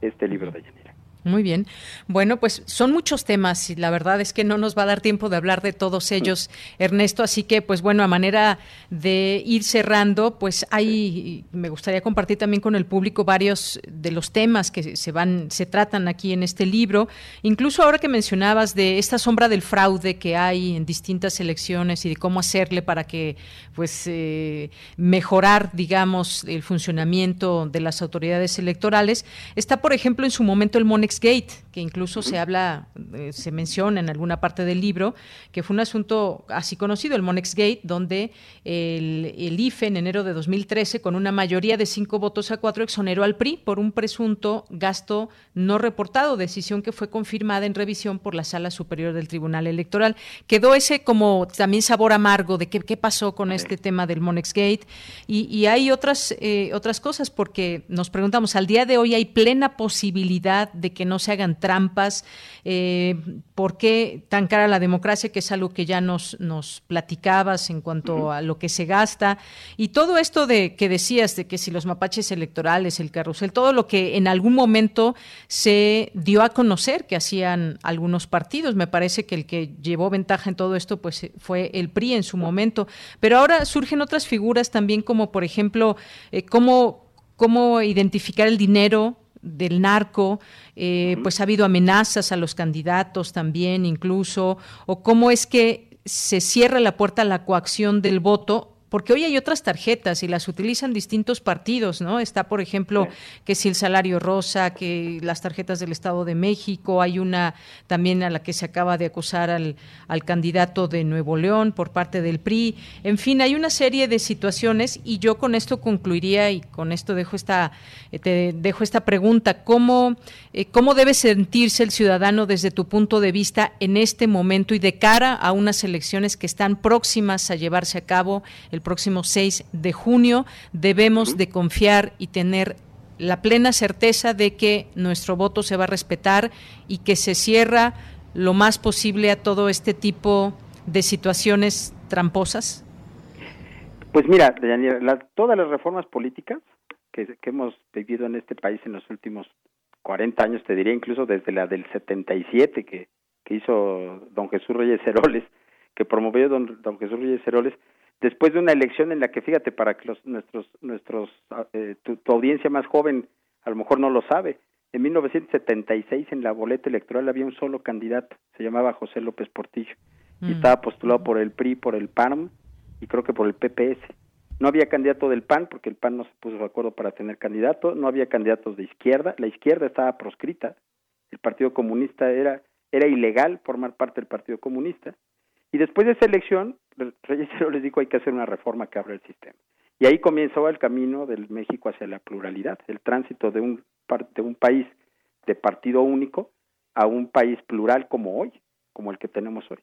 Speaker 13: este libro de Yanira.
Speaker 1: Muy bien. Bueno, pues son muchos temas y la verdad es que no nos va a dar tiempo de hablar de todos ellos, Ernesto. Así que, pues bueno, a manera de ir cerrando, pues hay, me gustaría compartir también con el público varios de los temas que se van, se tratan aquí en este libro. Incluso ahora que mencionabas de esta sombra del fraude que hay en distintas elecciones y de cómo hacerle para que, pues, eh, mejorar, digamos, el funcionamiento de las autoridades electorales. Está, por ejemplo, en su momento el Monex Gate, que incluso se habla, eh, se menciona en alguna parte del libro, que fue un asunto así conocido, el Monex Gate, donde el, el, IFE en enero de 2013, con una mayoría de cinco votos a cuatro, exoneró al PRI por un presunto gasto no reportado, decisión que fue confirmada en revisión por la Sala Superior del Tribunal Electoral. Quedó ese como también sabor amargo de qué, qué pasó con este tema del Monex Gate. Y, y hay otras, eh, otras cosas, porque nos preguntamos, al día de hoy hay plena posibilidad de que no se hagan trampas, eh, por qué tan cara la democracia, que es algo que ya nos, nos platicabas en cuanto a lo que se gasta, y todo esto de que decías de que si los mapaches electorales, el carrusel, todo lo que en algún momento se dio a conocer que hacían algunos partidos, me parece que el que llevó ventaja en todo esto pues fue el PRI en su momento, pero ahora surgen otras figuras también como por ejemplo eh, cómo cómo identificar el dinero del narco, eh, pues ha habido amenazas a los candidatos también incluso, o cómo es que se cierra la puerta a la coacción del voto porque hoy hay otras tarjetas y las utilizan distintos partidos, ¿no? Está, por ejemplo, que si el salario rosa, que las tarjetas del Estado de México, hay una también a la que se acaba de acusar al, al candidato de Nuevo León por parte del PRI. En fin, hay una serie de situaciones y yo con esto concluiría y con esto dejo esta, eh, te dejo esta pregunta. ¿Cómo, eh, ¿Cómo debe sentirse el ciudadano desde tu punto de vista en este momento y de cara a unas elecciones que están próximas a llevarse a cabo? el próximo 6 de junio, debemos de confiar y tener la plena certeza de que nuestro voto se va a respetar y que se cierra lo más posible a todo este tipo de situaciones tramposas?
Speaker 13: Pues mira, todas las reformas políticas que, que, hemos vivido en este país en los últimos 40 años, te diría incluso desde la del 77 que, que hizo don Jesús Reyes Heroles, que promovió don, don Jesús Reyes Heroles, después de una elección en la que, fíjate, para que los, nuestros, nuestros, ah, eh, tu, audiencia más joven a lo mejor no lo sabe, en 1976 en la boleta electoral había un solo candidato, se llamaba José López Portillo, y mm. estaba postulado por el PRI, por el PAN y creo que por el PPS. No había candidato del PAN porque el PAN no se puso de acuerdo para tener candidato, no había candidatos de izquierda, la izquierda estaba proscrita, el Partido Comunista era, era ilegal formar parte del Partido Comunista, y después de esa elección, Reyes les dijo hay que hacer una reforma que abra el sistema. Y ahí comenzó el camino del México hacia la pluralidad, el tránsito de un, de un país de partido único a un país plural como hoy, como el que tenemos hoy.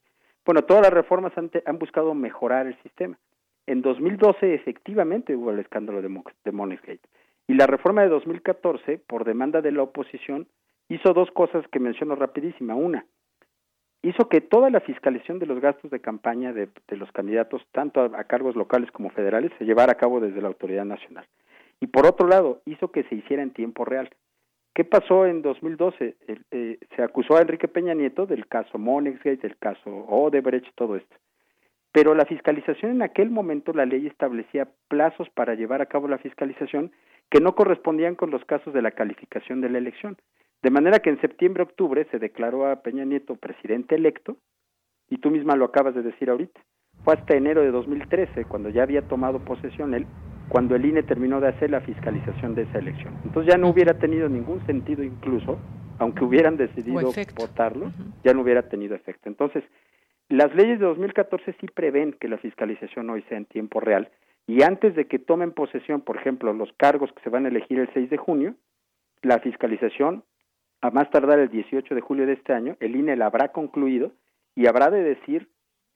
Speaker 13: Bueno, todas las reformas han, han buscado mejorar el sistema. En 2012 efectivamente hubo el escándalo de, de Y la reforma de 2014, por demanda de la oposición, hizo dos cosas que menciono rapidísima. Una, hizo que toda la fiscalización de los gastos de campaña de, los candidatos, tanto a, cargos locales como federales, se llevara a cabo desde la autoridad nacional. Y por otro lado, hizo que se hiciera en tiempo real. ¿Qué pasó en 2012? Eh, se acusó a Enrique Peña Nieto del caso Monexgate, del caso Odebrecht, todo esto. Pero la fiscalización en aquel momento, la ley establecía plazos para llevar a cabo la fiscalización que no correspondían con los casos de la calificación de la elección. De manera que en septiembre-octubre se declaró a Peña Nieto presidente electo, y tú misma lo acabas de decir ahorita. Fue hasta enero de 2013, cuando ya había tomado posesión él, cuando el INE terminó de hacer la fiscalización de esa elección. Entonces ya no hubiera tenido ningún sentido incluso, aunque hubieran decidido votarlo, ya no hubiera tenido efecto. Entonces, las leyes de 2014 sí prevén que la fiscalización hoy sea en tiempo real y antes de que tomen posesión, por ejemplo, los cargos que se van a elegir el 6 de junio, la fiscalización, a más tardar el 18 de julio de este año, el INE la habrá concluido y habrá de decir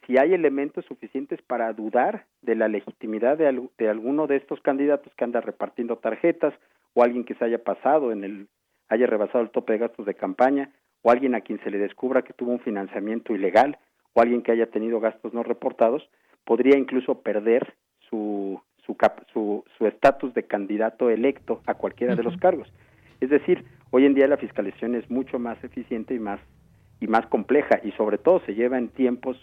Speaker 13: si hay elementos suficientes para dudar de la legitimidad de, de, alguno de estos candidatos que anda repartiendo tarjetas o alguien que se haya pasado en el haya rebasado el tope de gastos de campaña o alguien a quien se le descubra que tuvo un financiamiento ilegal o alguien que haya tenido gastos no reportados podría incluso perder su su su, su estatus de candidato electo a cualquiera de los cargos. Es decir, hoy en día la fiscalización es mucho más eficiente y más y más compleja y sobre todo se lleva en tiempos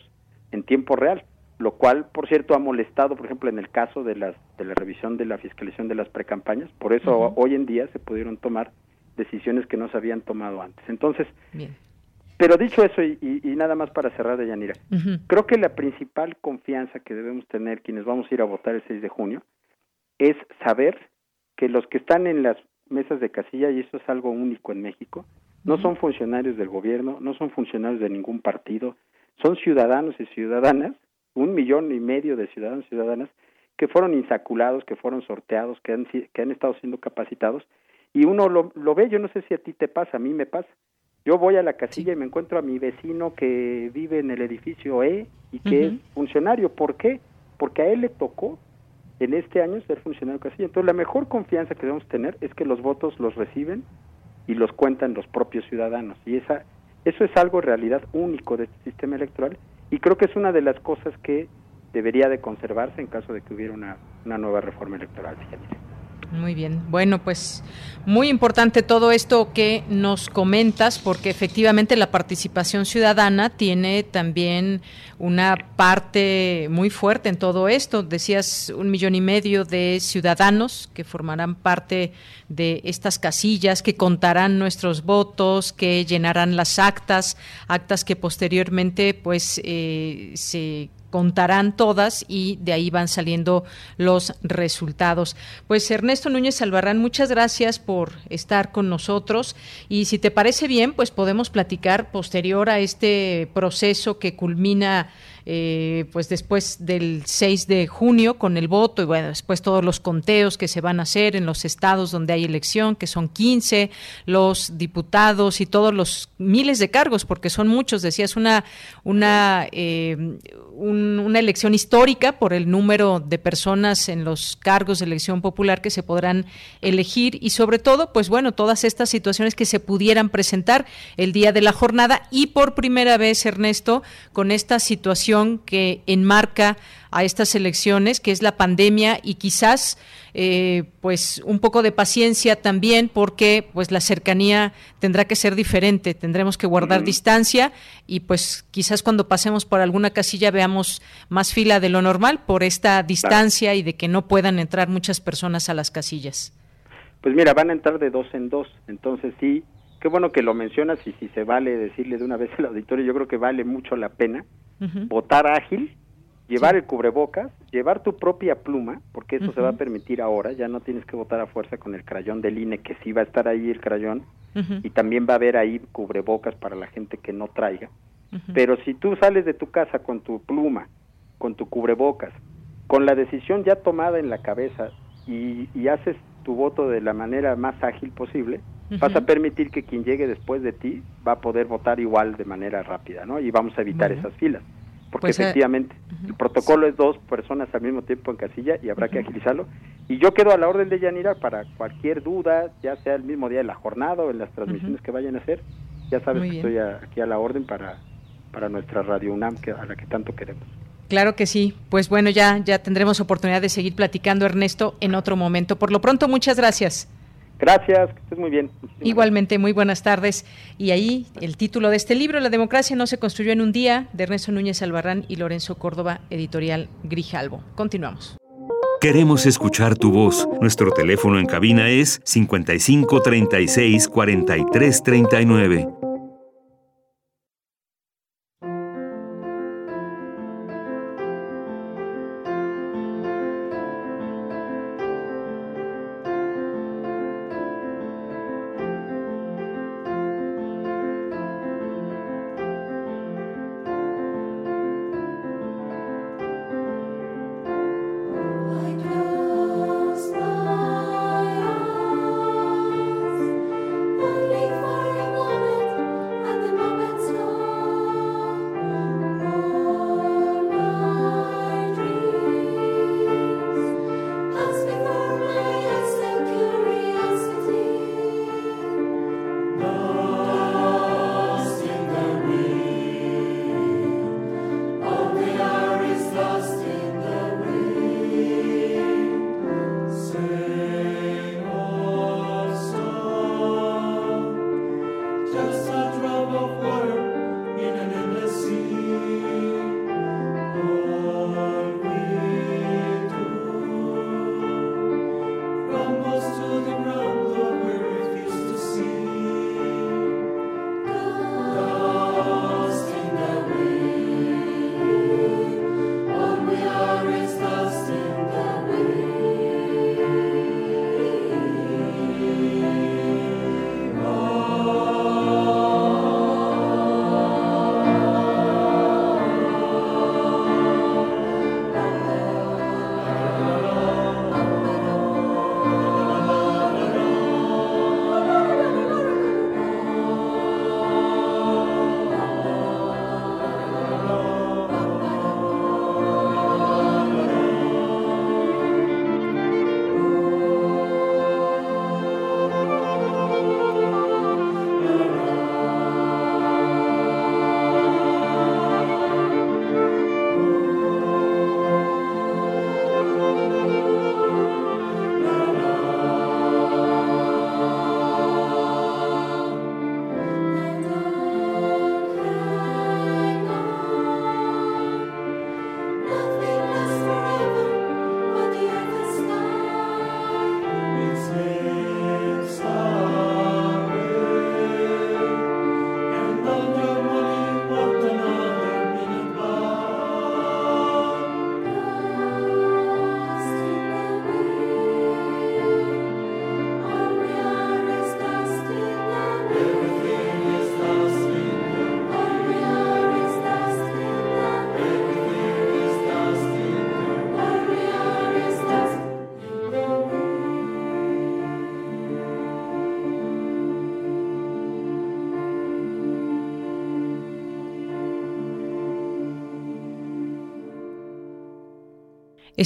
Speaker 13: en tiempo real, lo cual, por cierto, ha molestado, por ejemplo, en el caso de, las, de la revisión de la fiscalización de las precampañas. Por eso hoy en día se pudieron tomar decisiones que no se habían tomado antes. Entonces, pero dicho eso y, nada más para cerrar de Yanira, creo que la principal confianza que debemos tener quienes vamos a ir a votar el 6 de junio es saber que los que están en las mesas de casilla, y eso es algo único en México, no son funcionarios del gobierno, no son funcionarios de ningún partido, son ciudadanos y ciudadanas, un millón y medio de ciudadanos y ciudadanas que fueron insaculados, que fueron sorteados, que han, que han estado siendo capacitados, y uno lo, lo ve, yo no sé si a ti te pasa, a mí me pasa. Yo voy a la casilla y me encuentro a mi vecino que vive en el edificio E y que es funcionario. ¿Por qué? Porque a él le tocó en este año ser funcionario casilla. Entonces, la mejor confianza que debemos tener es que los votos los reciben y los cuentan los propios ciudadanos. Y esa eso es algo realidad único de este sistema electoral y creo que es una de las cosas que debería de conservarse en caso de que hubiera una, una nueva reforma electoral.
Speaker 1: Muy bien. Bueno, pues muy importante todo esto que nos comentas, porque efectivamente la participación ciudadana tiene también una parte muy fuerte en todo esto. Decías un millón y medio de ciudadanos que formarán parte de estas casillas, que contarán nuestros votos, que llenarán las actas, actas que posteriormente pues eh, se contarán todas y de ahí van saliendo los resultados. Pues Ernesto Núñez Albarrán, muchas gracias por estar con nosotros y si te parece bien, pues podemos platicar posterior a este proceso que culmina eh, pues después del 6 de junio con el voto y bueno, después todos los conteos que se van a hacer en los estados donde hay elección, que son 15, los diputados y todos los miles de cargos, porque son muchos, decías, una, una, eh, una elección histórica por el número de personas en los cargos de elección popular que se podrán elegir y sobre todo, pues bueno, todas estas situaciones que se pudieran presentar el día de la jornada y por primera vez, Ernesto, con esta situación que enmarca a estas elecciones, que es la pandemia y quizás eh, pues un poco de paciencia también porque pues la cercanía tendrá que ser diferente, tendremos que guardar distancia y pues quizás cuando pasemos por alguna casilla veamos más fila de lo normal por esta distancia y de que no puedan entrar muchas personas a las casillas.
Speaker 13: Pues mira, van a entrar de dos en dos, entonces sí, qué bueno que lo mencionas y si se vale decirle de una vez al auditorio, yo creo que vale mucho la pena votar ágil, llevar el cubrebocas, llevar tu propia pluma, porque eso se va a permitir ahora, ya no tienes que votar a fuerza con el crayón del INE, que sí va a estar ahí el crayón, y también va a haber ahí cubrebocas para la gente que no traiga. Pero si tú sales de tu casa con tu pluma, con tu cubrebocas, con la decisión ya tomada en la cabeza y, y haces tu voto de la manera más ágil posible, vas a permitir que quien llegue después de ti va a poder votar igual de manera rápida, ¿no? Y vamos a evitar esas filas. Porque pues, eh, efectivamente el protocolo es dos personas al mismo tiempo en casilla y habrá que agilizarlo. Y yo quedo a la orden de Yanira para cualquier duda, ya sea el mismo día de la jornada o en las transmisiones que vayan a hacer. Ya sabes que estoy aquí a la orden para, para nuestra Radio UNAM, que, a la que tanto queremos.
Speaker 1: Claro que sí. Pues bueno, ya, ya tendremos oportunidad de seguir platicando, Ernesto, en otro momento. Por lo pronto, muchas gracias.
Speaker 13: Gracias, que estés muy bien.
Speaker 1: Igualmente, muy buenas tardes. Y ahí el título de este libro, La democracia no se construyó en un día, de Ernesto Núñez Albarrán y Lorenzo Córdoba, editorial Grijalvo. Continuamos.
Speaker 2: Queremos escuchar tu voz. Nuestro teléfono en cabina es 55 36 43 39.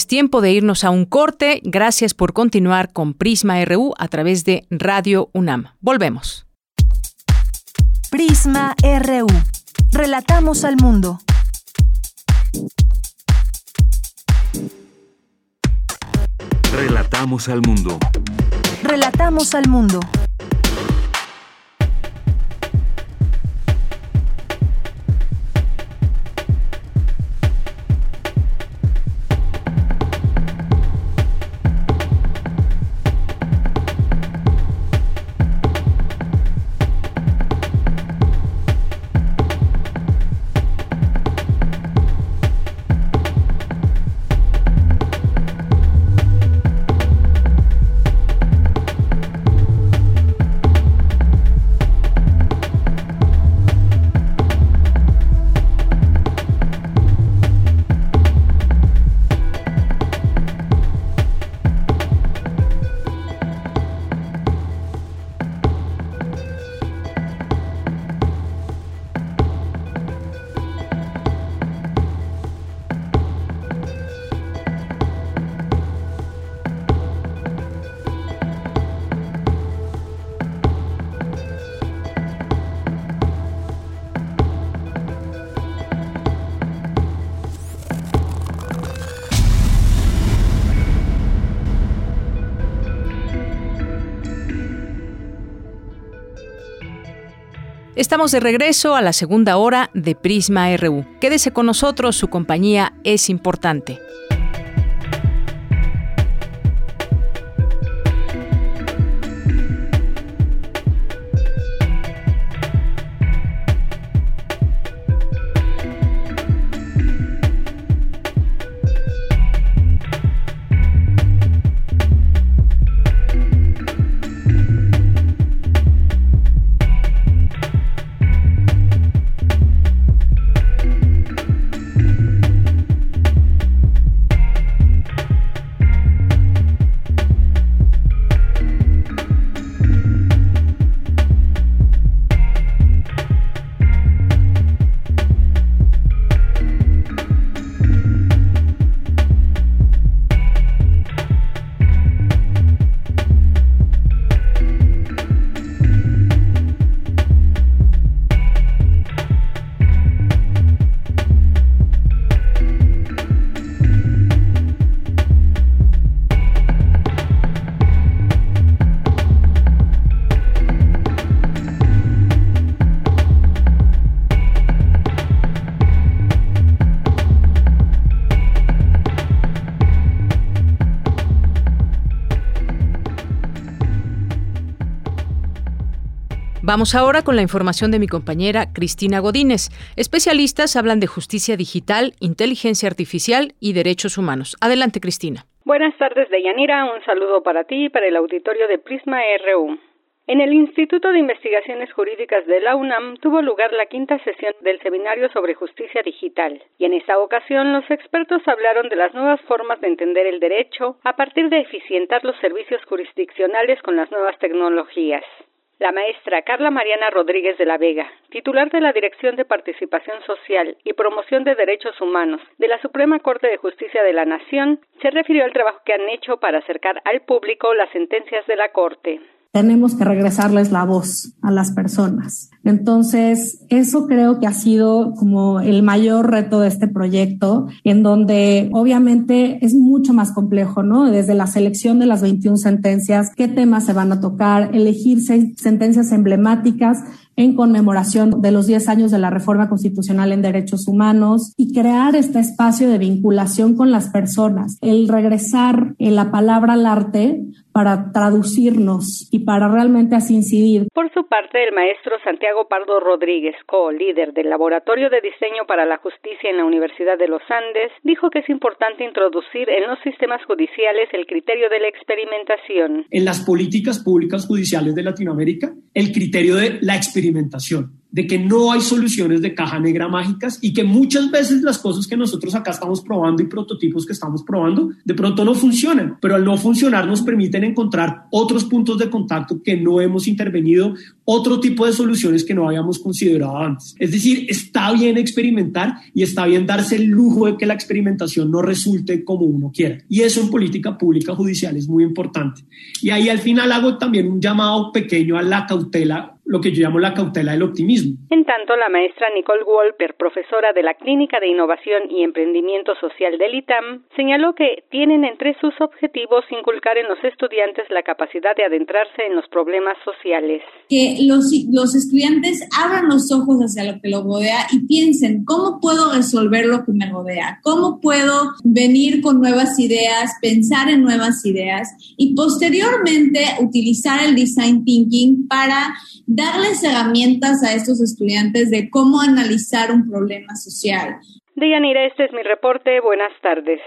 Speaker 1: Es tiempo de irnos a un corte. Gracias por continuar con Prisma RU a través de Radio UNAM. Volvemos.
Speaker 8: Prisma RU. Relatamos al mundo.
Speaker 2: Relatamos al mundo.
Speaker 8: Relatamos al mundo.
Speaker 1: Estamos de regreso a la segunda hora de Prisma RU. Quédese con nosotros, su compañía es importante. Vamos ahora con la información de mi compañera Cristina Godínez. Especialistas hablan de justicia digital, inteligencia artificial y derechos humanos. Adelante, Cristina.
Speaker 14: Buenas tardes, Deyanira. Un saludo para ti y para el auditorio de Prisma RU. En el Instituto de Investigaciones Jurídicas de la UNAM tuvo lugar la quinta sesión del seminario sobre justicia digital, y en esta ocasión los expertos hablaron de las nuevas formas de entender el derecho a partir de eficientar los servicios jurisdiccionales con las nuevas tecnologías. La maestra Carla Mariana Rodríguez de la Vega, titular de la Dirección de Participación Social y Promoción de Derechos Humanos de la Suprema Corte de Justicia de la Nación, se refirió al trabajo que han hecho para acercar al público las sentencias de la Corte
Speaker 15: tenemos que regresarles la voz a las personas. Entonces, eso creo que ha sido como el mayor reto de este proyecto, en donde obviamente es mucho más complejo, ¿no? Desde la selección de las 21 sentencias, qué temas se van a tocar, elegir sentencias emblemáticas en conmemoración de los 10 años de la reforma constitucional en derechos humanos y crear este espacio de vinculación con las personas, el regresar en la palabra al arte para traducirnos y para realmente así incidir.
Speaker 14: Por su parte, el maestro Santiago Pardo Rodríguez, co-líder del Laboratorio de Diseño para la Justicia en la Universidad de los Andes, dijo que es importante introducir en los sistemas judiciales el criterio de la experimentación.
Speaker 16: En las políticas públicas judiciales de Latinoamérica, el criterio de la experimentación de que no hay soluciones de caja negra mágicas y que muchas veces las cosas que nosotros acá estamos probando y prototipos que estamos probando de pronto no funcionan, pero al no funcionar nos permiten encontrar otros puntos de contacto que no hemos intervenido, otro tipo de soluciones que no habíamos considerado antes. Es decir, está bien experimentar y está bien darse el lujo de que la experimentación no resulte como uno quiera. Y eso en política pública judicial es muy importante. Y ahí al final hago también un llamado pequeño a la cautela lo que yo llamo la cautela del optimismo.
Speaker 14: En tanto, la maestra Nicole Wolper, profesora de la Clínica de Innovación y Emprendimiento Social del ITAM, señaló que tienen entre sus objetivos inculcar en los estudiantes la capacidad de adentrarse en los problemas sociales.
Speaker 17: Que los, los estudiantes abran los ojos hacia lo que los rodea y piensen, ¿cómo puedo resolver lo que me rodea? ¿Cómo puedo venir con nuevas ideas, pensar en nuevas ideas y posteriormente utilizar el design thinking para darles herramientas a estos estudiantes de cómo analizar un problema social.
Speaker 14: Deyanira, este es mi reporte. Buenas tardes.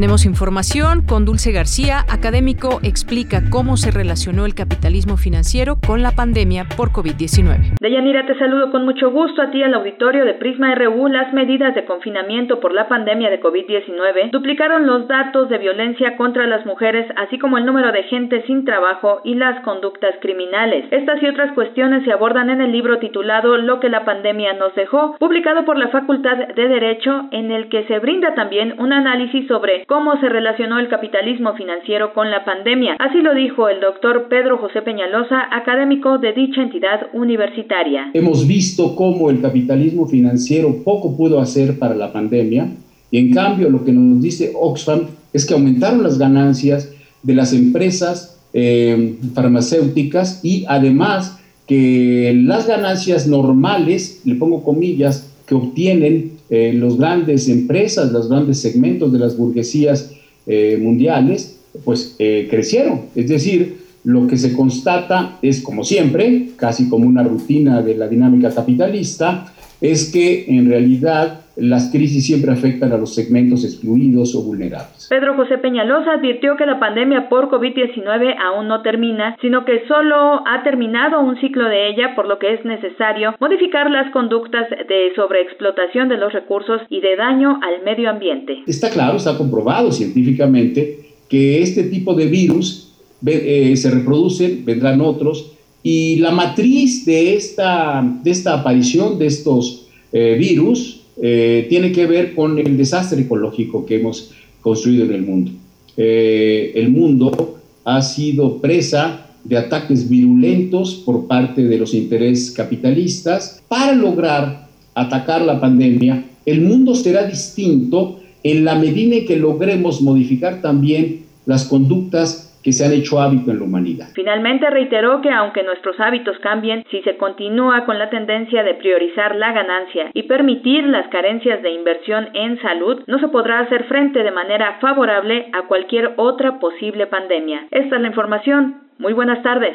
Speaker 1: Tenemos información con Dulce García, académico, explica cómo se relacionó el capitalismo financiero con la pandemia por COVID-19.
Speaker 3: Deyanira, te saludo con mucho gusto a ti al auditorio de Prisma RU. Las medidas de confinamiento por la pandemia de COVID-19 duplicaron los datos de violencia contra las mujeres, así como el número de gente sin trabajo y las conductas criminales. Estas y otras cuestiones se abordan en el libro titulado Lo que la pandemia nos dejó, publicado por la Facultad de Derecho, en el que se brinda también un análisis sobre cómo se relacionó el capitalismo financiero con la pandemia. Así lo dijo el doctor Pedro José Peñalosa, académico de dicha entidad universitaria.
Speaker 18: Hemos visto cómo el capitalismo financiero poco pudo hacer para la pandemia y en cambio lo que nos dice Oxfam es que aumentaron las ganancias de las empresas eh, farmacéuticas y además que las ganancias normales, le pongo comillas, que obtienen eh, los grandes empresas, los grandes segmentos de las burguesías eh, mundiales, pues eh, crecieron. Es decir, lo que se constata es, como siempre, casi como una rutina de la dinámica capitalista, es que en realidad las crisis siempre afectan a los segmentos excluidos o vulnerables.
Speaker 3: Pedro José Peñalosa advirtió que la pandemia por COVID-19 aún no termina, sino que solo ha terminado un ciclo de ella, por lo que es necesario modificar las conductas de sobreexplotación de los recursos y de daño al medio ambiente.
Speaker 18: Está claro, está comprobado científicamente que este tipo de virus eh, se reproducen, vendrán otros, y la matriz de esta, de esta aparición de estos eh, virus eh, tiene que ver con el desastre ecológico que hemos construido en el mundo. Eh, el mundo ha sido presa de ataques virulentos por parte de los intereses capitalistas. Para lograr atacar la pandemia, el mundo será distinto en la medida en que logremos modificar también las conductas que se han hecho hábito en la humanidad.
Speaker 3: Finalmente reiteró que aunque nuestros hábitos cambien, si se continúa con la tendencia de priorizar la ganancia y permitir las carencias de inversión en salud, no se podrá hacer frente de manera favorable a cualquier otra posible pandemia. Esta es la información. Muy buenas tardes.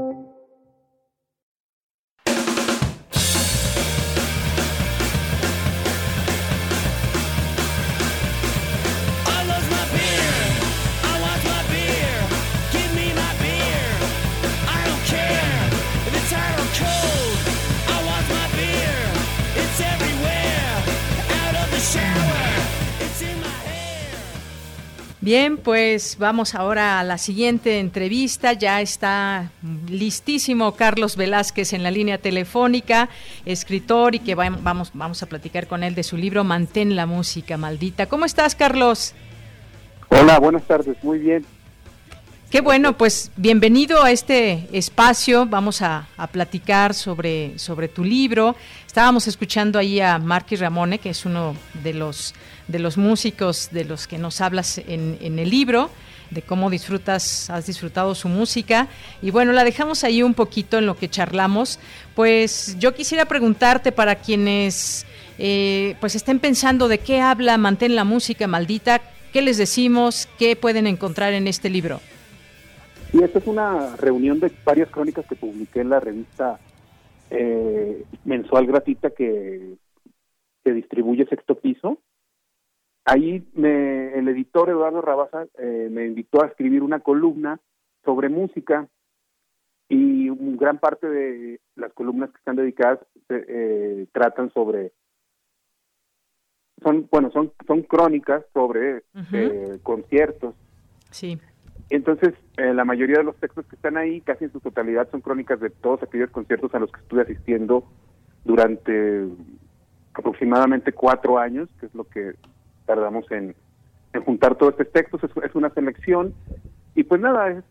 Speaker 1: pues vamos ahora a la siguiente entrevista. Ya está listísimo Carlos Velázquez en la línea telefónica, escritor y que vamos, vamos a platicar con él de su libro Mantén la música maldita. ¿Cómo estás, Carlos?
Speaker 19: Hola, buenas tardes, muy bien.
Speaker 1: Qué bueno, pues bienvenido a este espacio. Vamos a, platicar sobre, sobre tu libro. Estábamos escuchando ahí a Marky Ramone, que es uno de los, de los músicos de los que nos hablas en, en el libro de cómo disfrutas, has disfrutado su música. Y bueno, la dejamos ahí un poquito en lo que charlamos. Pues yo quisiera preguntarte para quienes eh, pues estén pensando de qué habla Mantén la música maldita, ¿qué les decimos? ¿Qué pueden encontrar en este libro?
Speaker 19: Y esta es una reunión de varias crónicas que publiqué en la revista eh, mensual gratuita que, que distribuye Sexto Piso. Ahí me, el editor Eduardo Rabaza eh, me invitó a escribir una columna sobre música y gran parte de las columnas que están dedicadas eh, tratan sobre son bueno son son crónicas sobre conciertos.
Speaker 1: Sí.
Speaker 19: Entonces, eh, la mayoría de los textos que están ahí, casi en su totalidad, son crónicas de todos aquellos conciertos a los que estuve asistiendo durante aproximadamente cuatro años, que es lo que tardamos en, juntar todos estos textos. Es, una selección y pues nada, es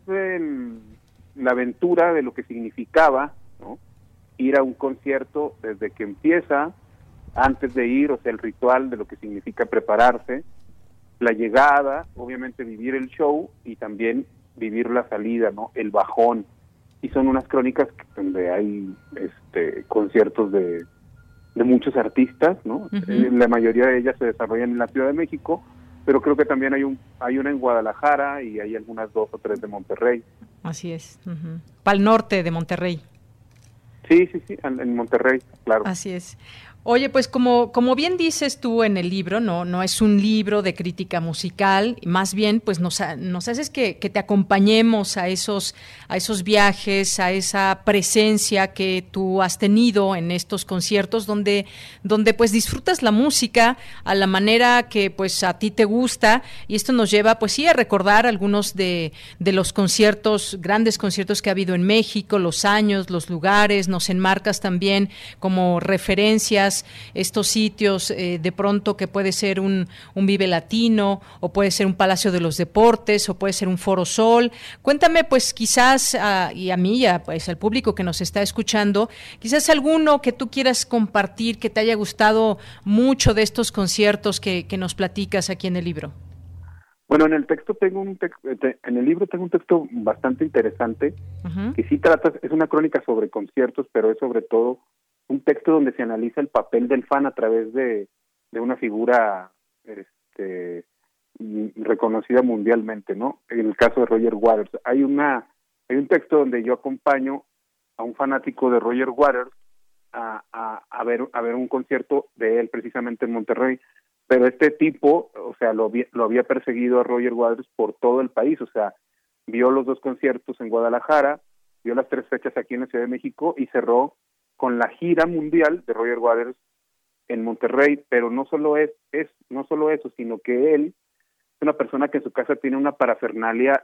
Speaker 19: la aventura de lo que significaba ir a un concierto desde que empieza, antes de ir, o sea, el ritual de lo que significa prepararse, la llegada, obviamente vivir el show y también vivir la salida, ¿no? El bajón. Y son unas crónicas donde hay este conciertos de, de muchos artistas, ¿no? Eh, la mayoría de ellas se desarrollan en la Ciudad de México, pero creo que también hay un hay una en Guadalajara y hay algunas dos o tres de Monterrey.
Speaker 1: Así es. Pal norte de Monterrey.
Speaker 19: Sí, sí, sí, en Monterrey, claro.
Speaker 1: Así es. Oye, pues como, como bien dices tú en el libro, no, no es un libro de crítica musical, más bien pues nos, nos haces que, que, te acompañemos a esos, a esos viajes, a esa presencia que tú has tenido en estos conciertos donde, donde pues disfrutas la música a la manera que pues a ti te gusta. Y esto nos lleva pues sí a recordar algunos de, de los conciertos, grandes conciertos que ha habido en México, los años, los lugares, nos enmarcas también como referencias estos sitios, eh, de pronto que puede ser un, Vive Latino, o puede ser un Palacio de los Deportes, o puede ser un Foro Sol. Cuéntame, pues quizás, y a mí, ya, pues al público que nos está escuchando, quizás alguno que tú quieras compartir, que te haya gustado mucho de estos conciertos que, nos platicas aquí en el libro.
Speaker 19: Bueno, en el texto tengo un eh, en el libro tengo un texto bastante interesante que sí trata, es una crónica sobre conciertos, pero es sobre todo un texto donde se analiza el papel del fan a través de, una figura este, reconocida mundialmente, ¿no? En el caso de Roger Waters, hay una hay un texto donde yo acompaño a un fanático de Roger Waters a, a, ver a ver un concierto de él precisamente en Monterrey, pero este tipo, o sea, lo, lo había perseguido a Roger Waters por todo el país, o sea, vio los dos conciertos en Guadalajara, vio las tres fechas aquí en la Ciudad de México y cerró con la gira mundial de Roger Waters en Monterrey, pero no solo es, es no solo eso, sino que él es una persona que en su casa tiene una parafernalia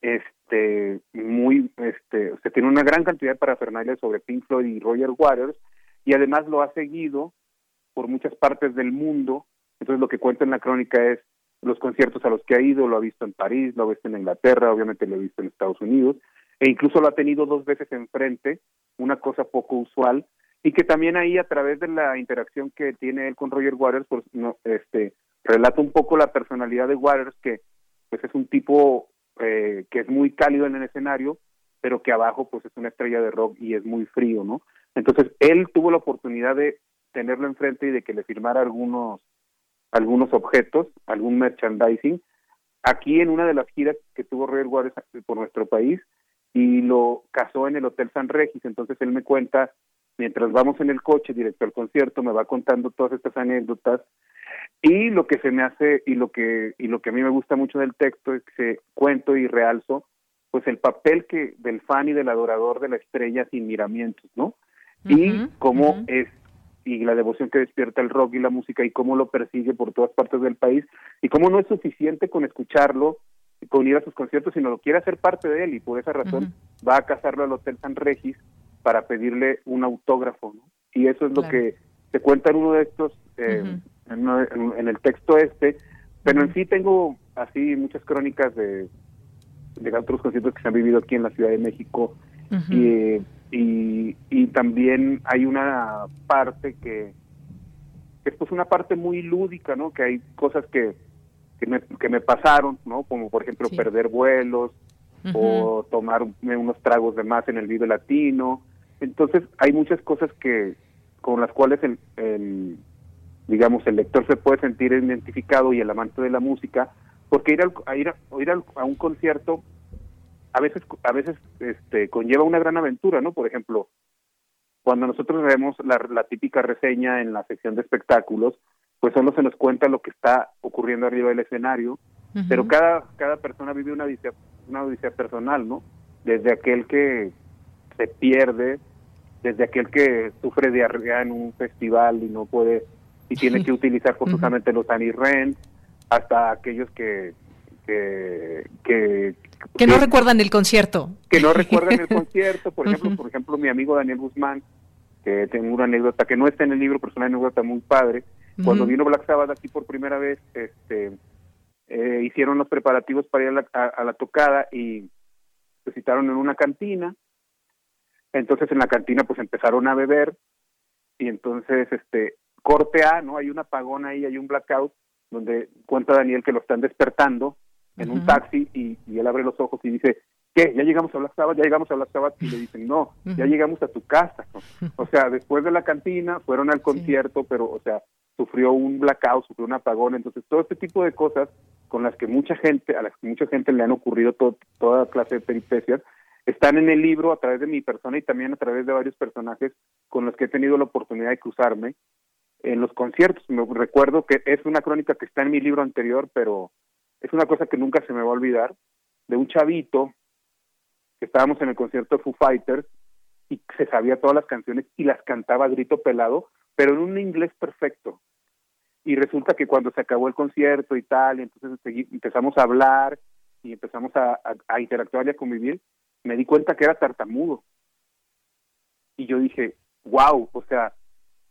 Speaker 19: este muy este o tiene una gran cantidad de parafernalia sobre Pink Floyd y Roger Waters y además lo ha seguido por muchas partes del mundo. Entonces lo que cuenta en la crónica es los conciertos a los que ha ido lo ha visto en París lo ha visto en Inglaterra obviamente lo ha visto en Estados Unidos e incluso lo ha tenido dos veces enfrente una cosa poco usual y que también ahí a través de la interacción que tiene él con Roger Waters pues no este relata un poco la personalidad de Waters que pues es un tipo eh, que es muy cálido en el escenario pero que abajo pues es una estrella de rock y es muy frío no entonces él tuvo la oportunidad de tenerlo enfrente y de que le firmara algunos algunos objetos algún merchandising. Aquí en una de las giras que tuvo Roger Waters por nuestro país y lo casó en el Hotel San Regis. Entonces él me cuenta, mientras vamos en el coche directo al concierto, me va contando todas estas anécdotas y lo que se me hace y lo que y lo que a mí me gusta mucho del texto es que cuento y realzo pues el papel que del fan y del adorador de la estrella sin miramientos, ¿no? Y cómo es y la devoción que despierta el rock y la música y cómo lo persigue por todas partes del país y cómo no es suficiente con escucharlo, con ir a sus conciertos, sino lo quiere hacer parte de él y por esa razón va a casarlo al Hotel San Regis para pedirle un autógrafo. ¿no? Y eso es lo que se cuenta en uno de estos, eh, en, el texto este, pero en sí tengo así muchas crónicas de, de otros conciertos que se han vivido aquí en la Ciudad de México y y, y también hay una parte que, es pues una parte muy lúdica, ¿no? Que hay cosas que, que, me, que me pasaron, ¿no? Como por ejemplo perder vuelos o tomar unos tragos de más en el video latino. Entonces hay muchas cosas que con las cuales el, el digamos el lector se puede sentir identificado y el amante de la música, porque ir, a, ir, ir a un concierto a veces a veces este conlleva una gran aventura, ¿no? Por ejemplo, cuando nosotros vemos la, típica reseña en la sección de espectáculos, pues solo se nos cuenta lo que está ocurriendo arriba del escenario, pero cada cada persona vive una odisea, una odisea personal, ¿no? Desde aquel que se pierde, desde aquel que sufre diarrea en un festival y no puede y tiene que utilizar forzosamente los anirren, hasta aquellos que que, que,
Speaker 1: que no recuerdan el concierto.
Speaker 19: Que no recuerdan el concierto, por ejemplo, por ejemplo, mi amigo Daniel Guzmán, que tengo una anécdota que no está en el libro, pero es una anécdota muy padre. Cuando vino Black Sabbath aquí por primera vez, este, eh, hicieron los preparativos para ir a la, tocada y se citaron en una cantina. Entonces en la cantina pues empezaron a beber y entonces este corte A, ¿no? Hay un apagón ahí, hay un blackout donde cuenta Daniel que lo están despertando en un taxi y, él abre los ojos y dice, ¿qué? ¿Ya llegamos a Black Sabbath? ¿Ya llegamos a Black Sabbath? Y le dicen, no, ya llegamos a tu casa. O sea, después de la cantina fueron al concierto, pero, o sea, sufrió un blackout, sufrió un apagón. Entonces, todo este tipo de cosas con las que mucha gente, a las que mucha gente le han ocurrido toda clase de peripecias, están en el libro a través de mi persona y también a través de varios personajes con los que he tenido la oportunidad de cruzarme en los conciertos. Me recuerdo que es una crónica que está en mi libro anterior, pero es una cosa que nunca se me va a olvidar, de un chavito que estábamos en el concierto de Foo Fighters y se sabía todas las canciones y las cantaba a grito pelado, pero en un inglés perfecto. Y resulta que cuando se acabó el concierto y tal, y entonces empezamos a hablar y empezamos a, interactuar y a convivir, me di cuenta que era tartamudo. Y yo dije, wow, o sea,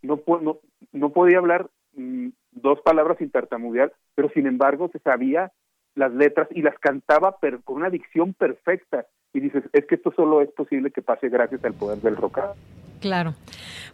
Speaker 19: no, no, no podía hablar mm, dos palabras sin tartamudear, pero sin embargo se sabía las letras y las cantaba pero con una dicción perfecta. Y dices, es que esto solo es posible que pase gracias al poder del rock.
Speaker 1: Claro.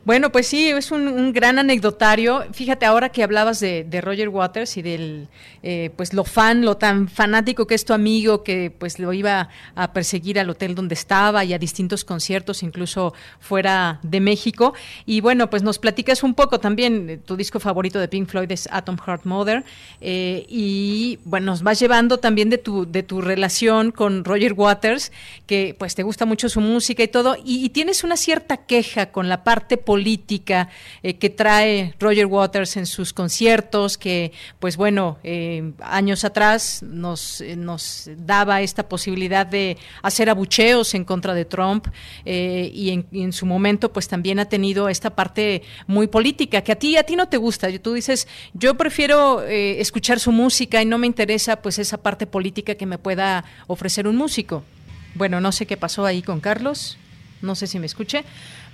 Speaker 1: Bueno, pues sí, es un, gran anecdotario. Fíjate, ahora que hablabas de, Roger Waters y del, eh, pues lo fan, lo tan fanático que es tu amigo, que pues lo iba a perseguir al hotel donde estaba y a distintos conciertos, incluso fuera de México. Y bueno, pues nos platicas un poco también, eh, tu disco favorito de Pink Floyd es Atom Heart Mother. Eh, y bueno, nos vas llevando también de tu, de tu relación con Roger Waters, que pues te gusta mucho su música y todo, y tienes una cierta queja con la parte política eh, que trae Roger Waters en sus conciertos, que pues bueno, eh, años atrás nos, eh, nos daba esta posibilidad de hacer abucheos en contra de Trump y en, su momento pues también ha tenido esta parte muy política que a ti a ti no te gusta. Tú dices, yo prefiero escuchar su música y no me interesa pues esa parte política que me pueda ofrecer un músico. Bueno, no sé qué pasó ahí con Carlos, no sé si me escuché.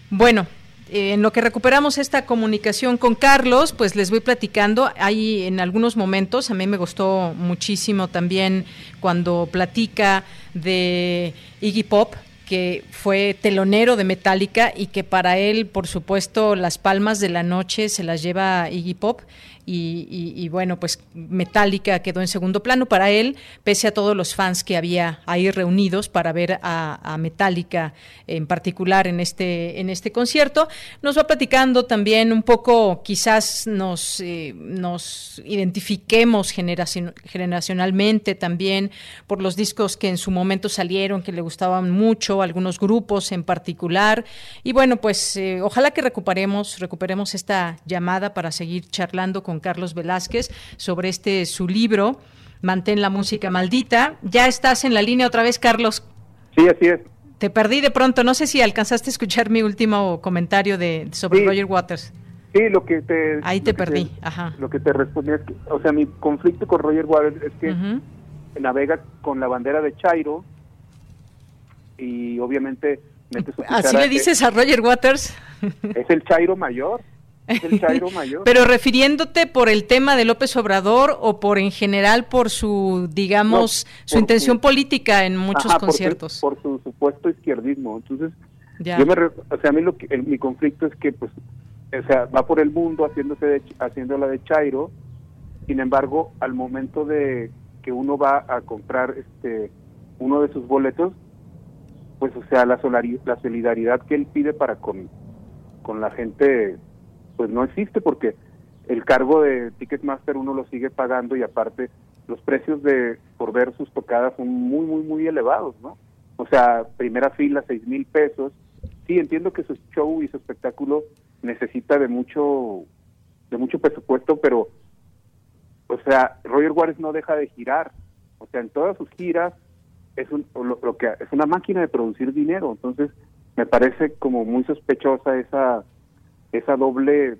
Speaker 1: Bueno, eh, en lo que recuperamos esta comunicación con Carlos, pues les voy platicando. Hay en algunos momentos, a mí me gustó muchísimo también cuando platica de Iggy Pop, que fue telonero de Metallica y que para él, por supuesto, las palmas de la noche se las lleva Iggy Pop y, bueno, pues Metallica quedó en segundo plano para él, pese a todos los fans que había ahí reunidos para ver a, Metallica en particular en este, en este concierto. Nos va platicando también un poco, quizás nos, eh, nos identifiquemos generacionalmente también por los discos que en su momento salieron, que le gustaban mucho, algunos grupos en particular. Y bueno, pues eh, ojalá que recuperemos, recuperemos esta llamada para seguir charlando con Carlos Velázquez sobre este su libro, Mantén la música maldita. Ya estás en la línea otra vez, Carlos.
Speaker 19: Sí, así es.
Speaker 1: Te perdí de pronto, no sé si alcanzaste a escuchar mi último comentario de sobre Roger Waters.
Speaker 19: Sí, lo que te...
Speaker 1: Ahí te perdí, ajá.
Speaker 19: Lo que te respondí es que, o sea, mi conflicto con Roger Waters es que navega con la bandera de Chairo y obviamente mete su
Speaker 1: ¿Así le dices a Roger Waters?
Speaker 19: Es el Chairo mayor. Chairo mayor.
Speaker 1: Pero refiriéndote por el tema de López Obrador o por en general por su, digamos, su intención política en muchos conciertos.
Speaker 19: Por su, supuesto izquierdismo. Entonces, yo me, o sea, a mí lo que, mi conflicto es que, pues, o sea, va por el mundo haciéndose de, haciéndola de Chairo, sin embargo, al momento de que uno va a comprar este uno de sus boletos, pues o sea, la, la solidaridad que él pide para con, con la gente, pues no existe porque el cargo de Ticketmaster uno lo sigue pagando y aparte los precios de por ver sus tocadas son muy, muy, muy elevados, ¿no? O sea, primera fila, seis mil pesos. Sí, entiendo que su show y su espectáculo necesita de mucho, de mucho presupuesto, pero, o sea, Roger Waters no deja de girar. O sea, en todas sus giras es un, lo, que es una máquina de producir dinero. Entonces, me parece como muy sospechosa esa esa doble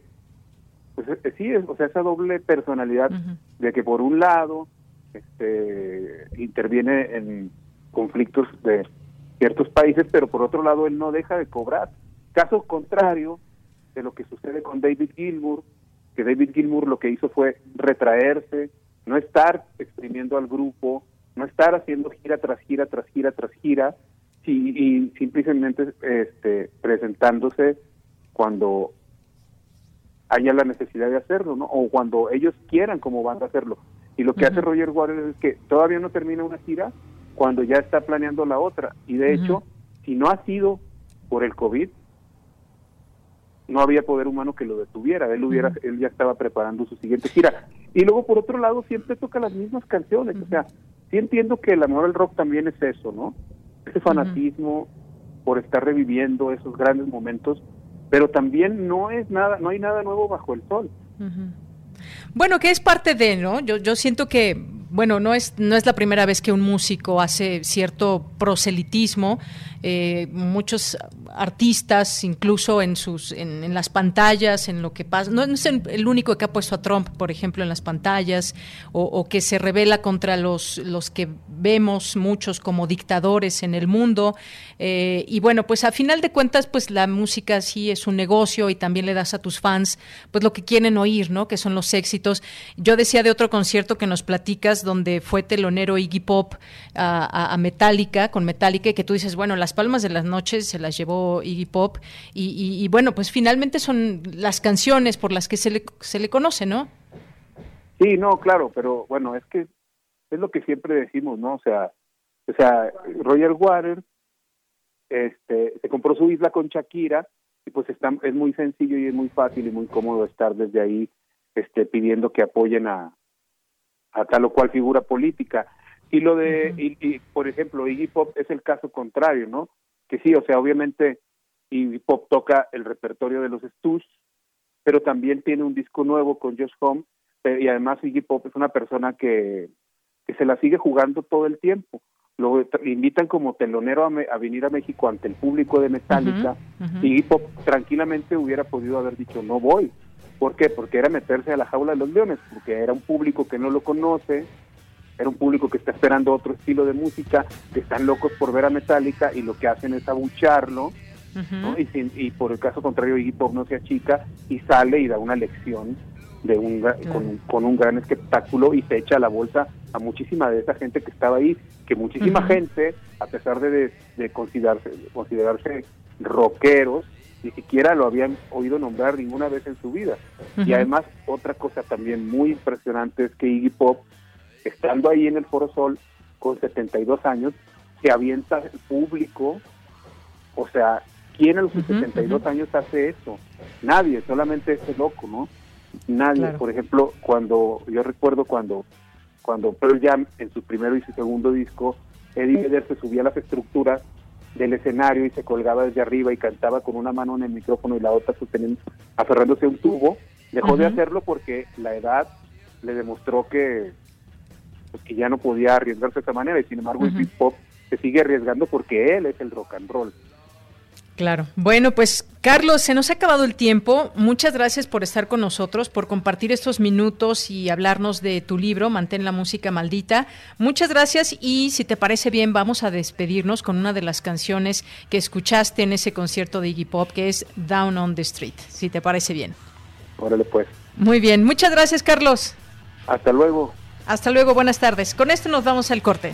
Speaker 19: pues eh, sí, o sea, esa doble personalidad de que por un lado este interviene en conflictos de ciertos países, pero por otro lado él no deja de cobrar. Caso contrario de lo que sucede con David Gilmour, que David Gilmour lo que hizo fue retraerse, no estar exprimiendo al grupo, no estar haciendo gira tras gira tras gira tras gira, y, simplemente este, presentándose cuando haya la necesidad de hacerlo, ¿no? O cuando ellos quieran como van a hacerlo. Y lo que hace Roger Waters es que todavía no termina una gira cuando ya está planeando la otra. Y de hecho, si no ha sido por el COVID, no había poder humano que lo detuviera. Él hubiera, él ya estaba preparando su siguiente gira. Y luego por otro lado siempre toca las mismas canciones. O sea, sí entiendo que el amor al rock también es eso, ¿no? Ese fanatismo por estar reviviendo esos grandes momentos, pero también no es nada, no hay nada nuevo bajo el sol.
Speaker 1: Bueno, que es parte de, ¿no? Yo, yo siento que bueno, no es, no es la primera vez que un músico hace cierto proselitismo. Eh, muchos artistas, incluso en sus, en, las pantallas, en lo que pasa, no, es el único que ha puesto a Trump, por ejemplo, en las pantallas, o, que se revela contra los, los que vemos muchos como dictadores en el mundo. Eh, y bueno, pues a final de cuentas, pues la música sí es un negocio y también le das a tus fans, pues lo que quieren oír, ¿no? Que son los éxitos. Yo decía de otro concierto que nos platicas donde fue telonero Iggy Pop a, Metallica, con Metallica, y que tú dices, bueno, las palmas de las noches se las llevó Iggy Pop, y, bueno, pues finalmente son las canciones por las que se le, se le conoce, ¿no?
Speaker 19: Sí, no, claro, pero bueno, es que es lo que siempre decimos, ¿no? O sea, o sea, Roger Waters este, se compró su isla con Shakira y pues está, es muy sencillo y es muy fácil y muy cómodo estar desde ahí este, pidiendo que apoyen a, a tal o cual figura política. Y lo de, y, por ejemplo, Iggy Pop es el caso contrario, ¿no? Que sí, o sea, obviamente Iggy Pop toca el repertorio de los Stooges, pero también tiene un disco nuevo con Josh Home, y además Iggy Pop es una persona que, que se la sigue jugando todo el tiempo. Lo invitan como telonero a, venir a México ante el público de Metallica, y Iggy Pop tranquilamente hubiera podido haber dicho, no voy, ¿Por qué? Porque era meterse a la jaula de los leones, porque era un público que no lo conoce, era un público que está esperando otro estilo de música, que están locos por ver a Metallica y lo que hacen es abucharlo, y, por el caso contrario Iggy Pop no se achica y sale y da una lección de un, con, un, gran espectáculo y se echa a la bolsa a muchísima de esa gente que estaba ahí, que muchísima gente, a pesar de, de, considerarse, considerarse rockeros, ni siquiera lo habían oído nombrar ninguna vez en su vida. Y además, otra cosa también muy impresionante es que Iggy Pop, estando ahí en el Foro Sol con 72 años, se avienta el público, o sea, ¿quién a los 72 años hace eso? Nadie, solamente ese loco, ¿no? Nadie, por ejemplo, cuando, yo recuerdo cuando, cuando Pearl Jam en su primero y su segundo disco, Eddie Vedder se subía a las estructuras del escenario y se colgaba desde arriba y cantaba con una mano en el micrófono y la otra sosteniendo, aferrándose a un tubo, dejó de hacerlo porque la edad le demostró que, pues, que ya no podía arriesgarse de esa manera y sin embargo el hip hop se sigue arriesgando porque él es el rock and roll.
Speaker 1: Claro. Bueno, pues Carlos, se nos ha acabado el tiempo. Muchas gracias por estar con nosotros, por compartir estos minutos y hablarnos de tu libro, Mantén la música maldita. Muchas gracias y si te parece bien, vamos a despedirnos con una de las canciones que escuchaste en ese concierto de Iggy Pop, que es Down on the Street, si te parece bien.
Speaker 19: Órale pues.
Speaker 1: Muy bien, muchas gracias Carlos.
Speaker 19: Hasta luego.
Speaker 1: Hasta luego, buenas tardes. Con esto nos vamos al corte.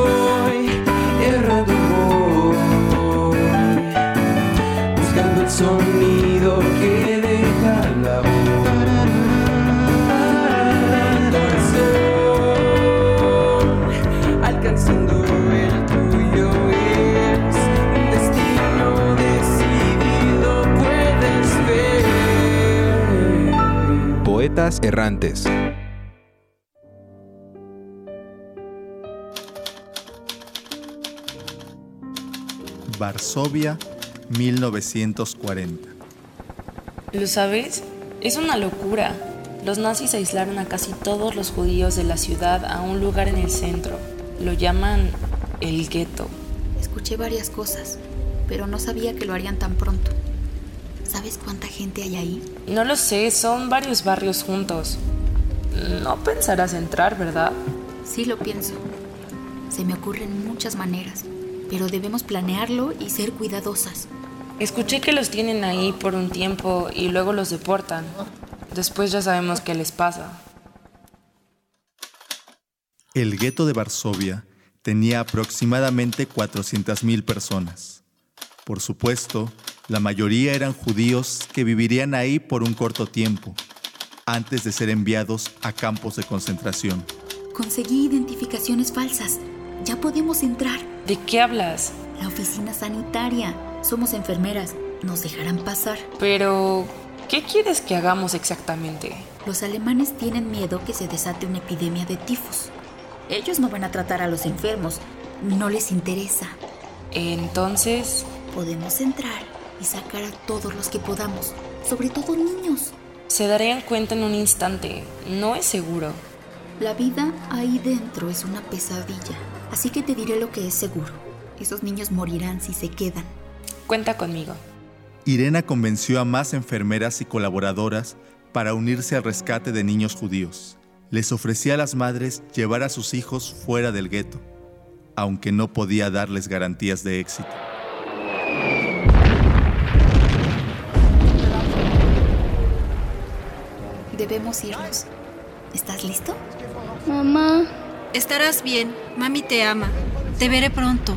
Speaker 20: Poetas errantes.
Speaker 21: Varsovia, 1940.
Speaker 22: ¿Lo sabes? Es una locura. Los nazis aislaron a casi todos los judíos de la ciudad a un lugar en el centro. Lo llaman el gueto.
Speaker 23: Escuché varias cosas, pero no sabía que lo harían tan pronto. ¿Sabes cuánta gente hay ahí?
Speaker 22: No lo sé, son varios barrios juntos. No pensarás entrar, ¿verdad?
Speaker 23: Sí lo pienso. Se me ocurren muchas maneras, pero debemos planearlo y ser cuidadosas.
Speaker 22: Escuché que los tienen ahí por un tiempo y luego los deportan. Después ya sabemos qué les pasa.
Speaker 21: El gueto de Varsovia tenía aproximadamente 400.000 personas. Por supuesto, la mayoría eran judíos que vivirían ahí por un corto tiempo, antes de ser enviados a campos de concentración.
Speaker 23: Conseguí identificaciones falsas. Ya podemos entrar.
Speaker 22: ¿De qué hablas?
Speaker 23: La oficina sanitaria. Somos enfermeras. Nos dejarán pasar.
Speaker 22: Pero, ¿qué quieres que hagamos exactamente?
Speaker 23: Los alemanes tienen miedo que se desate una epidemia de tifus. Ellos no van a tratar a los enfermos. No les interesa.
Speaker 22: Entonces...
Speaker 23: Podemos entrar y sacar a todos los que podamos. Sobre todo niños.
Speaker 22: Se darían cuenta en un instante. No es seguro.
Speaker 23: La vida ahí dentro es una pesadilla. Así que te diré lo que es seguro. Esos niños morirán si se quedan.
Speaker 22: Cuenta conmigo.
Speaker 21: Irena convenció a más enfermeras y colaboradoras para unirse al rescate de niños judíos. Les ofrecía a las madres llevar a sus hijos fuera del gueto, aunque no podía darles garantías de éxito.
Speaker 23: Debemos irnos. ¿Estás listo?
Speaker 24: Mamá. Estarás bien. Mami te ama. Te veré pronto.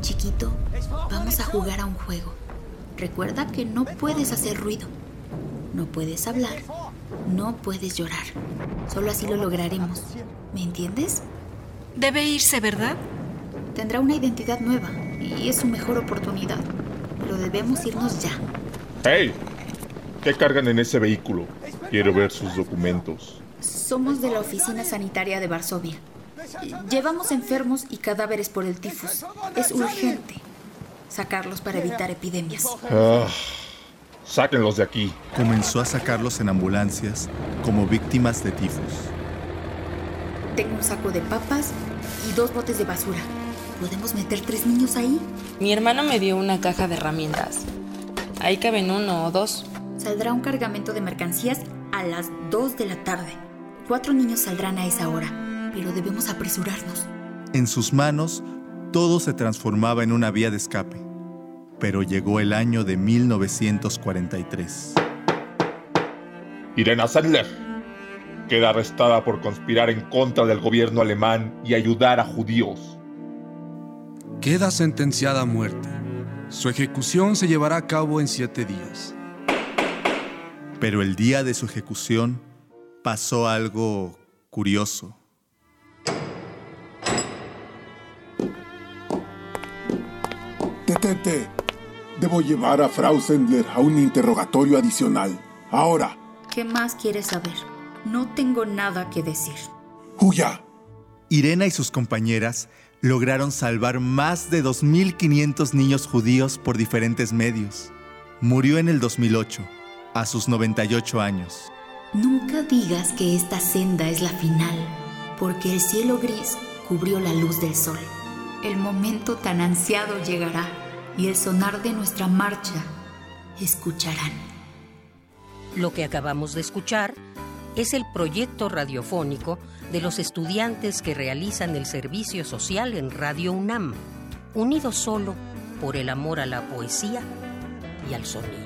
Speaker 23: Chiquito, vamos a jugar a un juego. Recuerda que no puedes hacer ruido. No puedes hablar. No puedes llorar. Solo así lo lograremos. ¿Me entiendes?
Speaker 24: Debe irse, ¿verdad?
Speaker 23: Tendrá una identidad nueva y es su mejor oportunidad. Pero debemos irnos ya.
Speaker 25: ¡Hey! ¿Qué cargan en ese vehículo? Quiero ver sus documentos.
Speaker 23: Somos de la Oficina Sanitaria de Varsovia. Llevamos enfermos y cadáveres por el tifus. Es urgente sacarlos para evitar epidemias.
Speaker 25: Ah, sáquenlos de aquí.
Speaker 21: Comenzó a sacarlos en ambulancias como víctimas de tifus.
Speaker 23: Tengo un saco de papas y dos botes de basura. ¿Podemos meter tres niños ahí?
Speaker 22: Mi hermano me dio una caja de herramientas. Ahí caben uno o dos.
Speaker 23: Saldrá un cargamento de mercancías a las 2 de la tarde. Cuatro niños saldrán a esa hora, pero debemos apresurarnos.
Speaker 21: En sus manos, todo se transformaba en una vía de escape. Pero llegó el año de 1943.
Speaker 25: Irena Sandler. queda arrestada por conspirar en contra del gobierno alemán y ayudar a judíos.
Speaker 26: Queda sentenciada a muerte. Su ejecución se llevará a cabo en siete días.
Speaker 21: Pero el día de su ejecución pasó algo curioso.
Speaker 27: Detente. Debo llevar a Frau Sendler a un interrogatorio adicional. Ahora.
Speaker 23: ¿Qué más quieres saber? No tengo nada que decir.
Speaker 27: ¡Huya!
Speaker 21: Irena y sus compañeras lograron salvar más de 2.500 niños judíos por diferentes medios. Murió en el 2008, a sus 98 años.
Speaker 23: Nunca digas que esta senda es la final, porque el cielo gris cubrió la luz del sol. El momento tan ansiado llegará y el sonar de nuestra marcha escucharán.
Speaker 28: Lo que acabamos de escuchar es el proyecto radiofónico de los estudiantes que realizan el servicio social en Radio UNAM, unidos solo por el amor a la poesía y al sonido.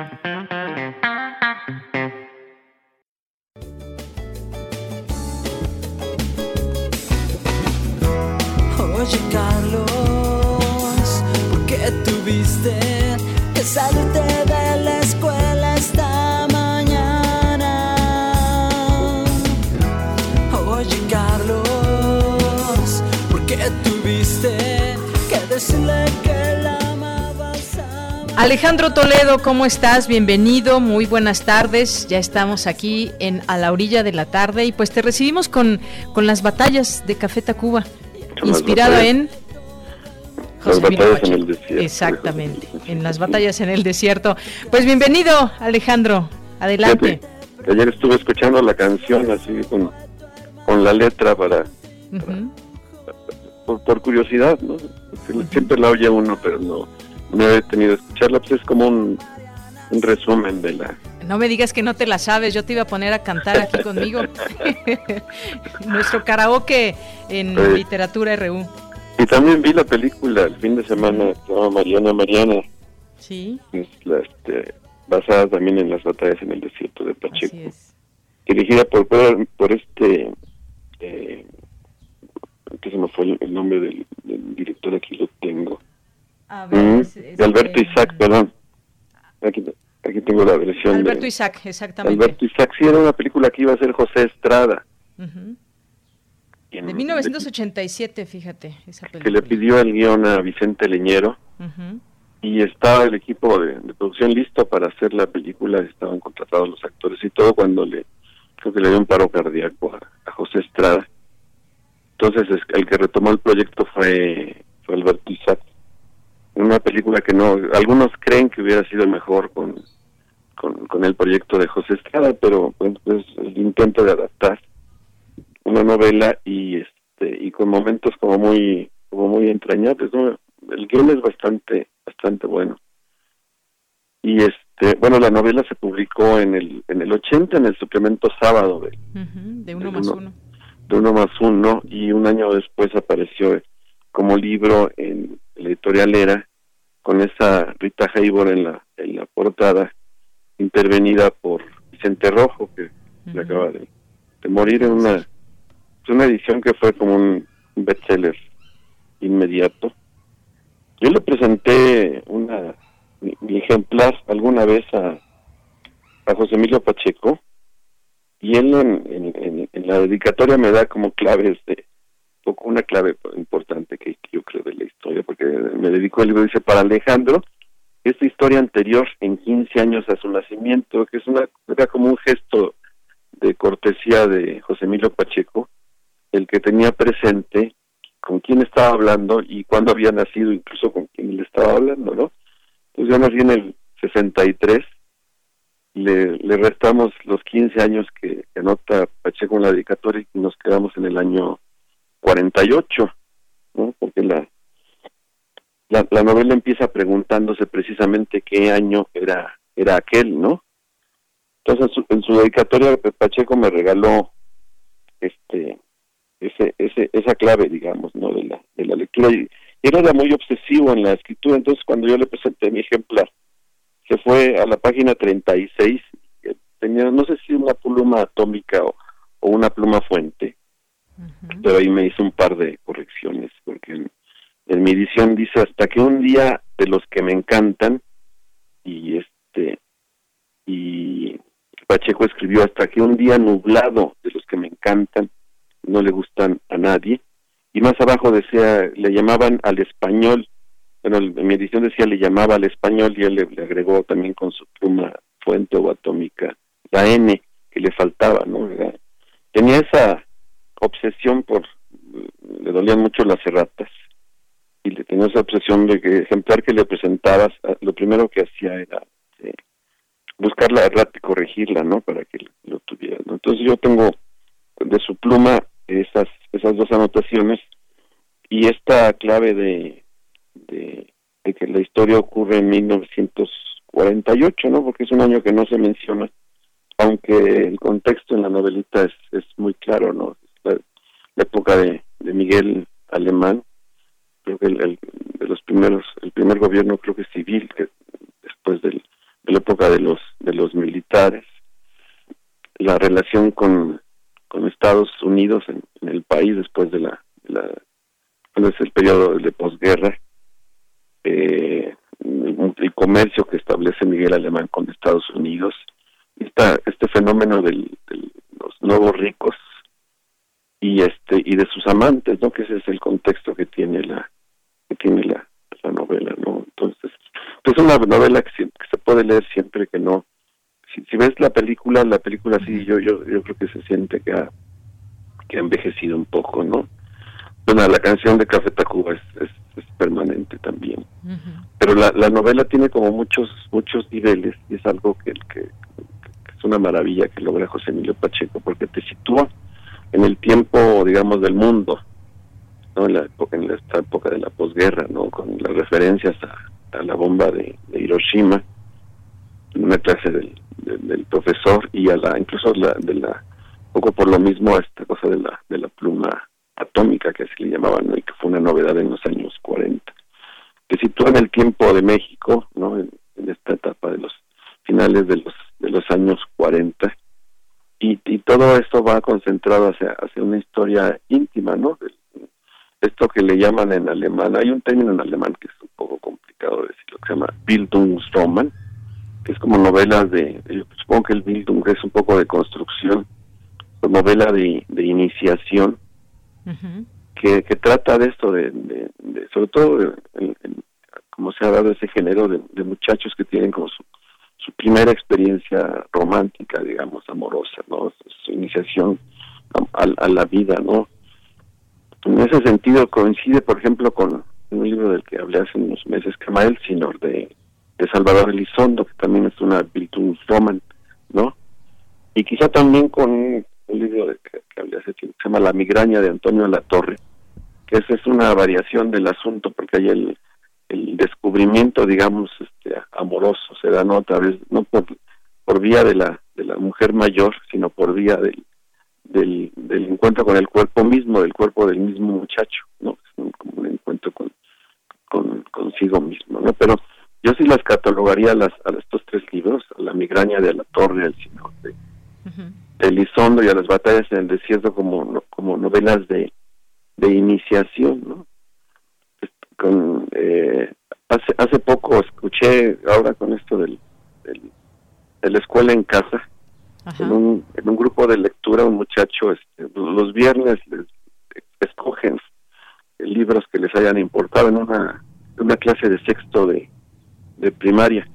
Speaker 1: Alejandro Toledo, ¿cómo estás? Bienvenido, muy buenas tardes. Ya estamos aquí en a la orilla de la tarde y pues te recibimos con, con las batallas de Café Tacuba, inspirado en
Speaker 29: Las
Speaker 1: José Emilio
Speaker 29: batallas en el desierto.
Speaker 1: Exactamente, en las batallas en el desierto. Pues bienvenido, Alejandro. Adelante.
Speaker 29: Fíjate, Ayer estuve escuchando la canción así con, con la letra para por, por curiosidad, ¿no? Siempre la oye uno, pero no, no he tenido escucharla. Pues es como un, un resumen de la...
Speaker 1: No me digas que no te la sabes, yo te iba a poner a cantar aquí conmigo. Nuestro karaoke en
Speaker 29: Sí.
Speaker 1: literatura RU.
Speaker 29: Y también vi la película el fin de semana, se llama Mariana Mariana,
Speaker 1: Sí,
Speaker 29: es la, este, basada también en las batallas en el desierto de Pacheco.
Speaker 1: así es.
Speaker 29: dirigida por por, este eh, que se me fue el, el nombre del, del director aquí lo tengo
Speaker 1: A
Speaker 29: Mm,
Speaker 1: es- es-
Speaker 29: de Alberto
Speaker 1: eh,
Speaker 29: Isaac perdón aquí, aquí tengo la versión
Speaker 1: Alberto
Speaker 29: de
Speaker 1: Isaac, exactamente.
Speaker 29: Alberto Isaac sí era una película que iba a ser José Estrada
Speaker 1: Ujú.
Speaker 29: quien
Speaker 1: De
Speaker 29: le-
Speaker 1: 1987, fíjate, esa
Speaker 29: que le
Speaker 1: película.
Speaker 29: pidió el guion a Vicente Leñero y estaba el equipo de, de producción listo para hacer la película, estaban contratados los actores y todo cuando le creo que le dio un paro cardíaco a, a José Estrada. Entonces es- el que retomó el proyecto fue, fue Alberto Isaac. Una película que no, algunos creen que hubiera sido mejor con, con, con el proyecto de José Estrada, pero pues, pues, el intento de adaptar una novela y este y con momentos como muy como muy entrañables ¿no? el guion es bastante bastante bueno y este bueno la novela se publicó en el en el 80 en el suplemento sábado de,
Speaker 1: uno
Speaker 29: de
Speaker 1: más
Speaker 29: uno-
Speaker 1: uno.
Speaker 29: de uno más uno y un año después apareció como libro en la editorial Era con esa Rita Hayworth en la en la portada intervenida por Vicente Rojo que le acaba de, de morir en una una edición que fue como un bestseller inmediato. Yo le presenté una mi, mi ejemplar alguna vez a, a José Emilio Pacheco y él en, en- en- en la dedicatoria me da como claves de una clave importante que, yo creo de la historia porque me dedicó el libro dice para Alejandro esta historia anterior en 15 años a su nacimiento que es una era como un gesto de cortesía de José Emilio Pacheco el que tenía presente con quién estaba hablando y cuándo había nacido, incluso con quién le estaba hablando, ¿no? Entonces yo nací en el 63, le, le restamos los 15 años que anota Pacheco en la dedicatoria y nos quedamos en el año 48, ¿no? Porque la, la, la novela empieza preguntándose precisamente qué año era, era aquel, ¿no? Entonces en su, en su dedicatoria Pacheco me regaló este ese, ese, esa clave, digamos, ¿no? De la, de la lectura. Y, era muy obsesivo en la escritura, entonces cuando yo le presenté mi ejemplar, se fue a la página 36, tenía, no sé si una pluma atómica o, una pluma fuente, pero ahí me hizo un par de correcciones, porque en, mi edición dice hasta que un día de los que me encantan, y este, y Pacheco escribió hasta que un día nublado de los que me encantan, no le gustan a nadie. Y más abajo decía, le llamaban al español, bueno, en mi edición decía le llamaba al español y él le, agregó también con su pluma fuente o atómica la N que le faltaba, ¿no? tenía esa obsesión por, le dolían mucho las erratas y le tenía esa obsesión de que ejemplar que le presentabas, ah, lo primero que hacía era eh, buscar la errata y corregirla, ¿no? Para que lo tuviera, Entonces yo tengo de su pluma esas, esas dos anotaciones y esta clave de, de, que la historia ocurre en 1948, ¿no? Porque es un año que no se menciona, aunque el contexto en la novelita es, es muy claro, ¿no? La, época de, de, Miguel Alemán, creo que el, de los primeros, el primer gobierno creo que civil, después del, de la época de los, de los militares, la relación con con Estados Unidos en, el país después de la, es el periodo de posguerra eh, el, comercio que establece Miguel Alemán con Estados Unidos esta, este fenómeno de los nuevos ricos y este y de sus amantes no que ese es el contexto que tiene la que tiene la, novela no entonces es una novela que se puede leer siempre que no. Si, ves la película, la película sí, yo yo yo creo que se siente que ha, que ha envejecido un poco, ¿no? Bueno, la canción de Café Tacuba es, es, permanente también. Pero la, la novela tiene como muchos muchos niveles y es algo que, que, es una maravilla que logra José Emilio Pacheco porque te sitúa en el tiempo, digamos, del mundo, ¿no? En la en esta época de la posguerra, ¿no? Con las referencias a, la bomba de, Hiroshima, en una clase del, profesor y a la incluso la, de la poco por lo mismo esta cosa de la de la pluma atómica que así le llamaban y que fue una novedad en los años 40 que sitúa en el tiempo de México no en, esta etapa de los finales de los de los años 40 y, y todo esto va concentrado hacia hacia una historia íntima no esto que le llaman en alemán hay un término en alemán que es un poco complicado de decirlo que se llama Bildungsroman que es como novelas de, supongo que el Bildung es un poco de construcción, novela de, de iniciación, que, que, trata de esto, de, sobre todo como se ha dado ese género de, muchachos que tienen como su, su primera experiencia romántica, digamos, amorosa, ¿no? Iniciación a, a, la vida, ¿no? En ese sentido coincide, por ejemplo, con un libro del que hablé hace unos meses, Kamael Sinor, de de Salvador Elizondo, que también es una virtud roman, ¿no? Y quizá también con un libro de, que, hablé hace tiempo, se llama La migraña de Antonio La Torre, que esa es una variación del asunto, porque hay el, el descubrimiento, digamos, este, amoroso, se da no otra vez, no por, por vía de la, de la mujer mayor, sino por vía del, del, del encuentro con el cuerpo mismo, del cuerpo del mismo muchacho, ¿no? Es como un encuentro con, con consigo mismo, ¿no? Pero yo sí las catalogaría a, las, a estos tres libros, a la migraña de la torre, al señor de, Elizondo y a las batallas en el desierto como, como novelas de, de iniciación, ¿no? Con, eh, hace, hace poco escuché, ahora con esto del, de la escuela en casa, en un, en un grupo de lectura, un muchacho, este, los viernes les, escogen libros que les hayan importado en una, una clase de sexto de, de primaria.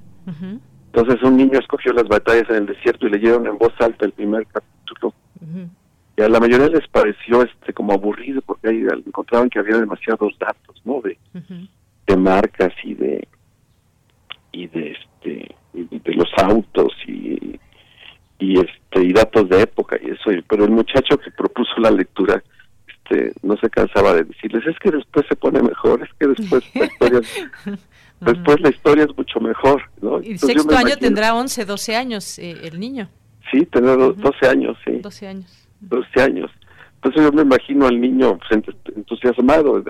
Speaker 29: Entonces un niño escogió las batallas en el desierto y leyeron en voz alta el primer capítulo. Y a la mayoría les pareció este como aburrido porque ahí encontraban que había demasiados datos, ¿no? De, de marcas y de y de este de los autos y y este y datos de época y eso pero el muchacho que propuso la lectura este no se cansaba de decirles es que después se pone mejor es que después la historia Después la historia es mucho mejor, ¿no?
Speaker 1: Y sexto año tendrá 11, 12 años eh, el niño.
Speaker 29: Sí, tendrá 12 años, sí.
Speaker 1: 12 años.
Speaker 29: 12 años. Entonces yo me imagino al niño pues, entusiasmado,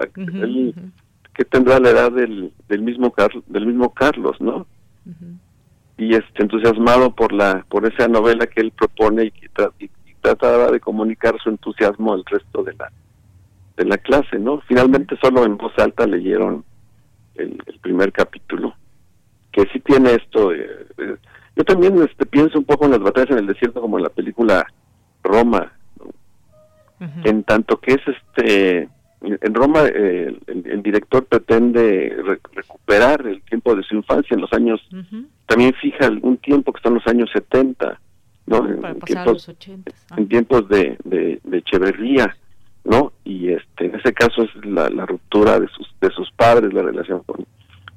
Speaker 29: que tendrá la edad del, del mismo del mismo Carlos, ¿no? Y este entusiasmado por la por esa novela que él propone y, que trataba de comunicar su entusiasmo al resto de la de la clase, ¿no? Finalmente solo en voz alta leyeron el, primer capítulo, que sí tiene esto. yo también este, pienso un poco en las batallas en el desierto como en la película Roma, en tanto que es este en Roma el, director pretende recuperar el tiempo de su infancia en los años también fija algún tiempo que están los años 70 no en, tiempos, en tiempos de, de, de Echeverría no y este en ese caso es la, la ruptura de sus de sus padres la relación con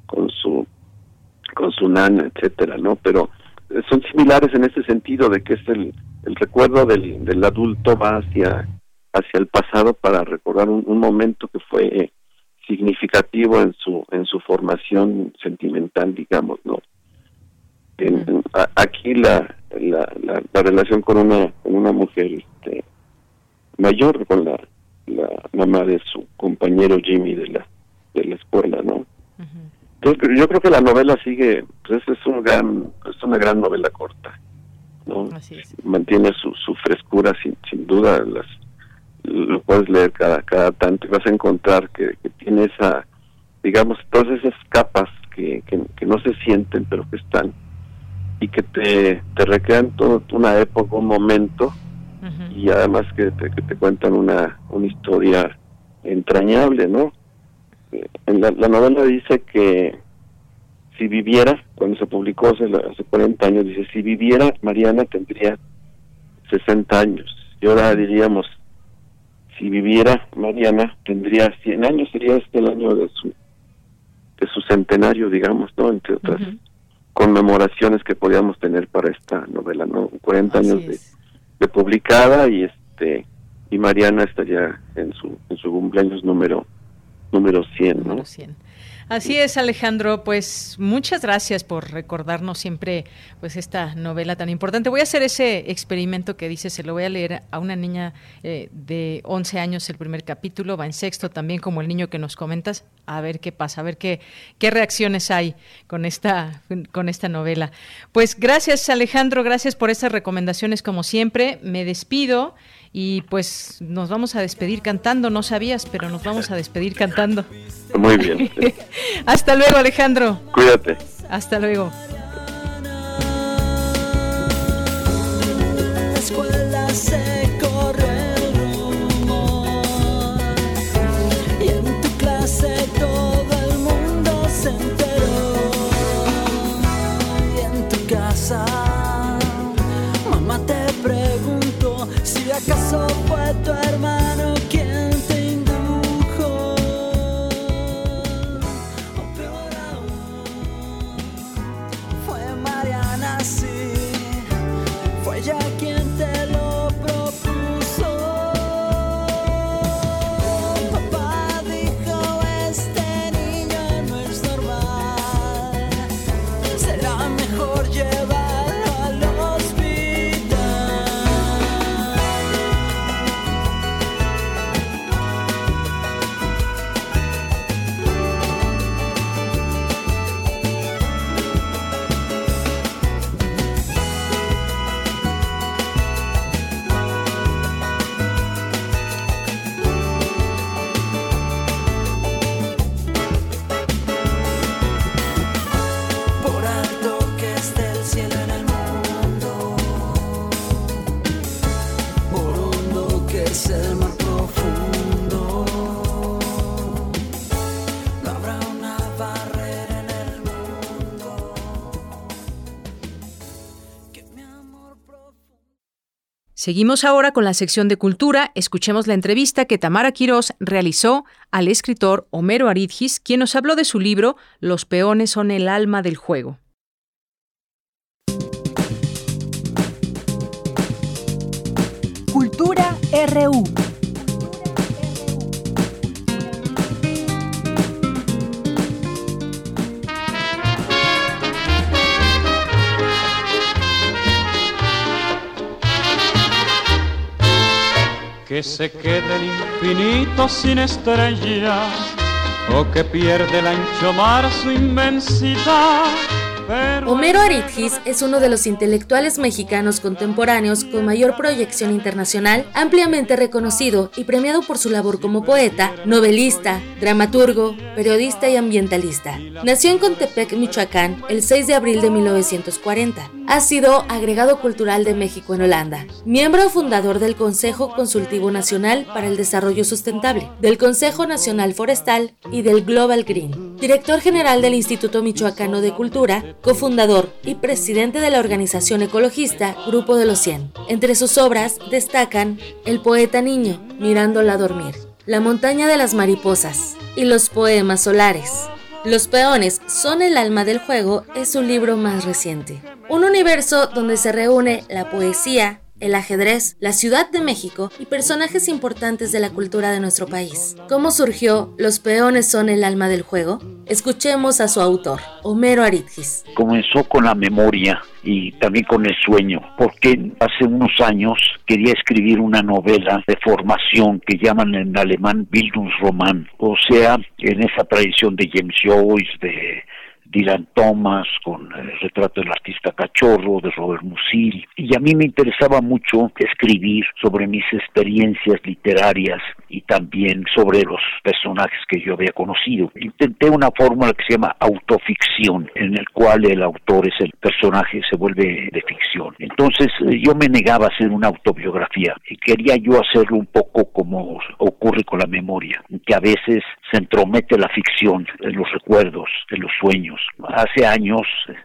Speaker 29: con su con su nana etcétera no pero son similares en ese sentido de que es el, el recuerdo del, del adulto va hacia hacia el pasado para recordar un, momento que fue significativo en su en su formación sentimental digamos no aquí la la, la, relación con una con una mujer este, mayor con la la mamá de su compañero Jimmy de la de la escuela no entonces yo creo que la novela sigue pues es un gran es una gran novela corta no mantiene su, su frescura sin sin duda las lo puedes leer cada cada tanto y vas a encontrar que, tiene esa digamos todas esas capas que, que, no se sienten pero que están y que te, te recrean toda una época un momento y además que te, que te cuentan una, una historia entrañable, ¿no? En la, novela dice que si viviera, cuando se publicó hace, hace 40 años, dice, si viviera, Mariana tendría 60 años. Y ahora diríamos, si viviera Mariana, tendría 100 años, sería este el año de su, de su centenario, digamos, ¿no? Entre otras conmemoraciones que podíamos tener para esta novela, ¿no? 40 años de de publicada y este y Mariana estaría en su en su cumpleaños número número 100, ¿no? 100.
Speaker 1: Así es, Alejandro. Pues muchas gracias por recordarnos siempre pues esta novela tan importante. Voy a hacer ese experimento que dice, se lo voy a leer a una niña eh, de 11 años el primer capítulo, va en sexto también como el niño que nos comentas, a ver qué pasa, a ver qué, qué reacciones hay con esta, con esta novela. Pues gracias, Alejandro, gracias por estas recomendaciones como siempre. Me despido. Y pues nos vamos a despedir cantando, no sabías, pero nos vamos a despedir cantando.
Speaker 29: Muy bien.
Speaker 1: Hasta luego, Alejandro.
Speaker 29: Cuídate.
Speaker 1: Hasta luego.
Speaker 30: ¿Acaso fue tu hermano
Speaker 1: Seguimos ahora con la sección de cultura. Escuchemos la entrevista que Tamara Quirós realizó al escritor Homero Aridgis, quien nos habló de su libro Los peones son el alma del juego.
Speaker 8: Cultura RU.
Speaker 31: Que se quede el infinito sin estrellas o que pierde el ancho mar su inmensidad
Speaker 32: Homero Aritgis es uno de los intelectuales mexicanos contemporáneos con mayor proyección internacional, ampliamente reconocido y premiado por su labor como poeta, novelista, dramaturgo, periodista y ambientalista. Nació en Contepec, Michoacán, el 6 de abril de 1940. Ha sido agregado cultural de México en Holanda, miembro fundador del Consejo Consultivo Nacional para el Desarrollo Sustentable, del Consejo Nacional Forestal y del Global Green, director general del Instituto Michoacano de Cultura, cofundador y presidente de la organización ecologista Grupo de los 100. Entre sus obras destacan El poeta niño, Mirándola dormir, La montaña de las mariposas y los poemas solares. Los peones son el alma del juego es su libro más reciente. Un universo donde se reúne la poesía, el ajedrez, la Ciudad de México y personajes importantes de la cultura de nuestro país. ¿Cómo surgió Los peones son el alma del juego? Escuchemos a su autor, Homero Aritgis.
Speaker 33: Comenzó con la memoria y también con el sueño, porque hace unos años quería escribir una novela de formación que llaman en alemán Bildungsroman, o sea, en esa tradición de James Joyce, de Dylan Thomas, con el retrato del artista cachorro de Robert Musil. Y a mí me interesaba mucho escribir sobre mis experiencias literarias y también sobre los personajes que yo había conocido. Intenté una fórmula que se llama autoficción, en el cual el autor es el personaje, se vuelve de ficción. Entonces eh, yo me negaba a hacer una autobiografía y quería yo hacerlo un poco como ocurre con la memoria, que a veces se entromete la ficción en los recuerdos, en los sueños Hace años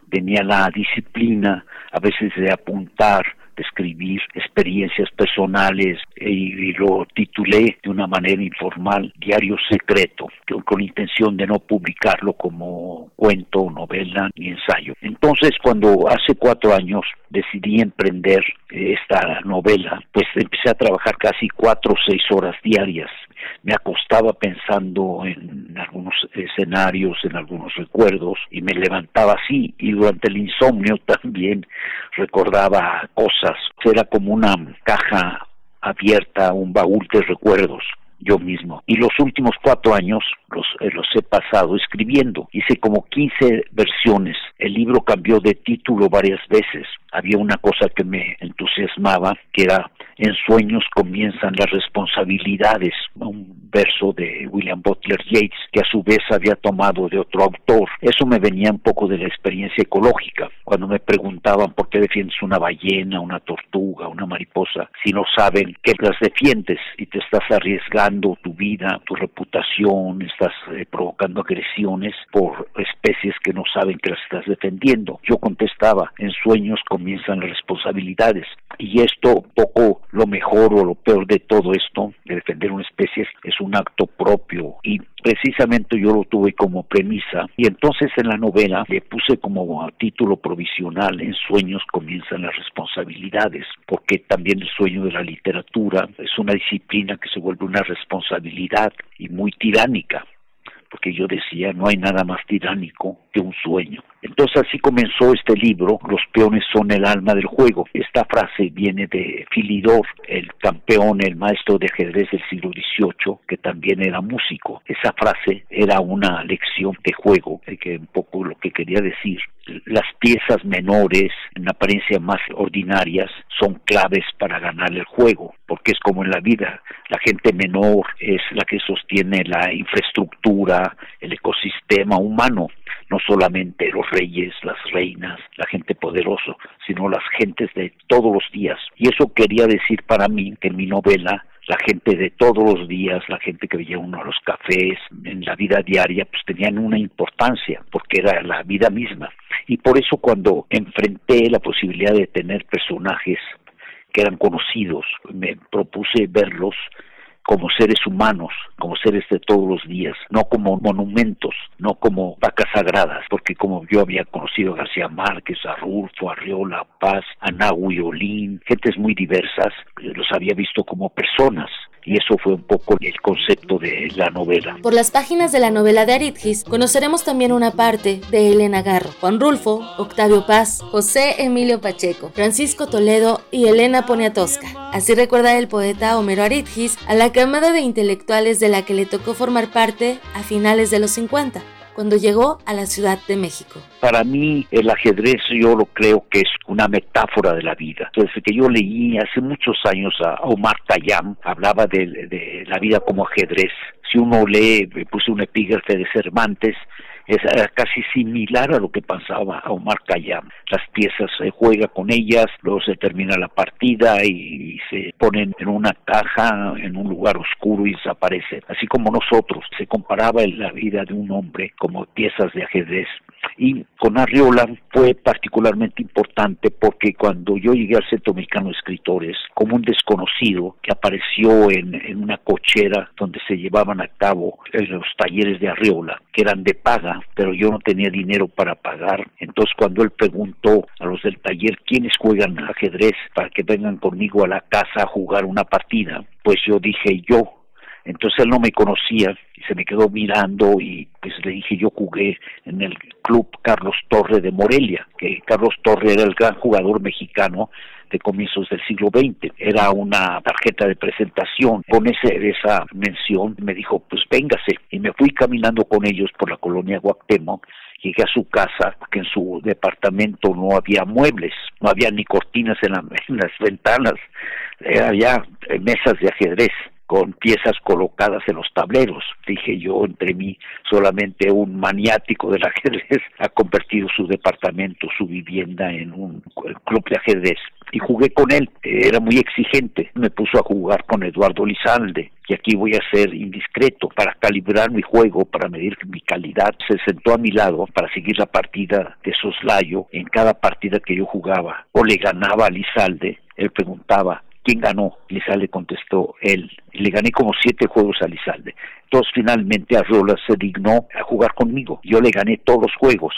Speaker 33: tenía la disciplina a veces de apuntar de escribir experiencias personales y, lo titulé de una manera informal Diario Secreto, con, con intención de no publicarlo como cuento, novela ni ensayo. Entonces, cuando hace cuatro años decidí emprender esta novela, pues empecé a trabajar casi cuatro o seis horas diarias me acostaba pensando en algunos escenarios, en algunos recuerdos y me levantaba así y durante el insomnio también recordaba cosas. Era como una caja abierta, un baúl de recuerdos yo mismo. Y los últimos cuatro años los, eh, los he pasado escribiendo. Hice como 15 versiones. El libro cambió de título varias veces. Había una cosa que me entusiasmaba, que era en sueños comienzan las responsabilidades, un verso de William Butler Yeats que a su vez había tomado de otro autor. Eso me venía un poco de la experiencia ecológica, cuando me preguntaban por qué defiendes una ballena, una tortuga, una mariposa, si no saben que las defiendes y te estás arriesgando tu vida, tu reputación, estás eh, provocando agresiones por especies que no saben que las estás defendiendo. Yo contestaba, en sueños comienzan las responsabilidades y esto poco lo mejor o lo peor de todo esto, de defender una especie, es un acto propio. Y precisamente yo lo tuve como premisa. Y entonces en la novela le puse como título provisional en sueños comienzan las responsabilidades porque también el sueño de la literatura es una disciplina que se vuelve una responsabilidad y muy tiránica porque yo decía no hay nada más tiránico que un sueño entonces así comenzó este libro, Los peones son el alma del juego. Esta frase viene de Filidor, el campeón, el maestro de ajedrez del siglo XVIII, que también era músico. Esa frase era una lección de juego, que un poco lo que quería decir. Las piezas menores, en apariencia más ordinarias, son claves para ganar el juego, porque es como en la vida, la gente menor es la que sostiene la infraestructura, el ecosistema humano no solamente los reyes, las reinas, la gente poderosa, sino las gentes de todos los días. Y eso quería decir para mí que en mi novela la gente de todos los días, la gente que veía uno a los cafés, en la vida diaria, pues tenían una importancia, porque era la vida misma. Y por eso cuando enfrenté la posibilidad de tener personajes que eran conocidos, me propuse verlos como seres humanos, como seres de todos los días, no como monumentos, no como vacas sagradas, porque como yo había conocido a García Márquez, a Rulfo, a Riola, a Paz, a Nahui Olín, gentes muy diversas, los había visto como personas, y eso fue un poco el concepto de la novela.
Speaker 32: Por las páginas de la novela de Aritgis conoceremos también una parte de Elena Garro, Juan Rulfo, Octavio Paz, José Emilio Pacheco, Francisco Toledo y Elena Poniatowska. Así recuerda el poeta Homero Aritgis a la camada de intelectuales de la que le tocó formar parte a finales de los 50 cuando llegó a la Ciudad de México.
Speaker 33: Para mí el ajedrez yo lo creo que es una metáfora de la vida. Desde que yo leí hace muchos años a Omar Khayyam, hablaba de, de la vida como ajedrez. Si uno lee, puse un epígrafe de Cervantes, es eh, casi similar a lo que pasaba a Omar Khayyam. Las piezas se juega con ellas, luego se termina la partida y se ponen en una caja en un lugar oscuro y desaparecen. Así como nosotros, se comparaba en la vida de un hombre como piezas de ajedrez. Y con Arriola fue particularmente importante porque cuando yo llegué al Centro Mexicano de Escritores, como un desconocido que apareció en, en una cochera donde se llevaban a cabo los talleres de Arriola, que eran de paga, pero yo no tenía dinero para pagar. Entonces cuando él preguntó a los del taller quiénes juegan ajedrez para que vengan conmigo a la casa a jugar una partida, pues yo dije yo. Entonces él no me conocía y se me quedó mirando y pues le dije yo jugué en el club Carlos Torre de Morelia, que Carlos Torre era el gran jugador mexicano de comienzos del siglo XX. Era una tarjeta de presentación. Con ese, esa mención me dijo, pues véngase. Y me fui caminando con ellos por la colonia Guactemoc llegué a su casa, porque en su departamento no había muebles, no había ni cortinas en, en las ventanas, había mesas de ajedrez con piezas colocadas en los tableros. Dije yo, entre mí, solamente un maniático del ajedrez ha convertido su departamento, su vivienda en un club de ajedrez. Y jugué con él, era muy exigente, me puso a jugar con Eduardo Lizalde, y aquí voy a ser indiscreto para calibrar mi juego, para medir mi calidad. Se sentó a mi lado para seguir la partida de soslayo en cada partida que yo jugaba. O le ganaba a Lizalde, él preguntaba, ¿quién ganó? Lizalde contestó él. Le gané como siete juegos a Lizalde. Entonces finalmente Arrola se dignó a jugar conmigo. Yo le gané todos los juegos.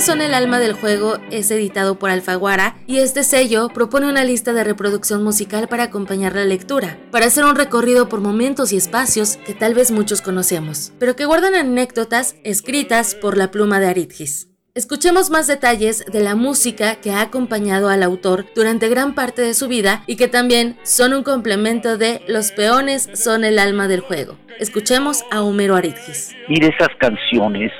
Speaker 32: Son el alma del juego es editado por Alfaguara y este sello propone una lista de reproducción musical para acompañar la lectura, para hacer un recorrido por momentos y espacios que tal vez muchos conocemos, pero que guardan anécdotas escritas por la pluma de Aritgis. Escuchemos más detalles de la música que ha acompañado al autor durante gran parte de su vida y que también son un complemento de Los peones son el alma del juego. Escuchemos a Homero Aritgis.
Speaker 33: Mire esas canciones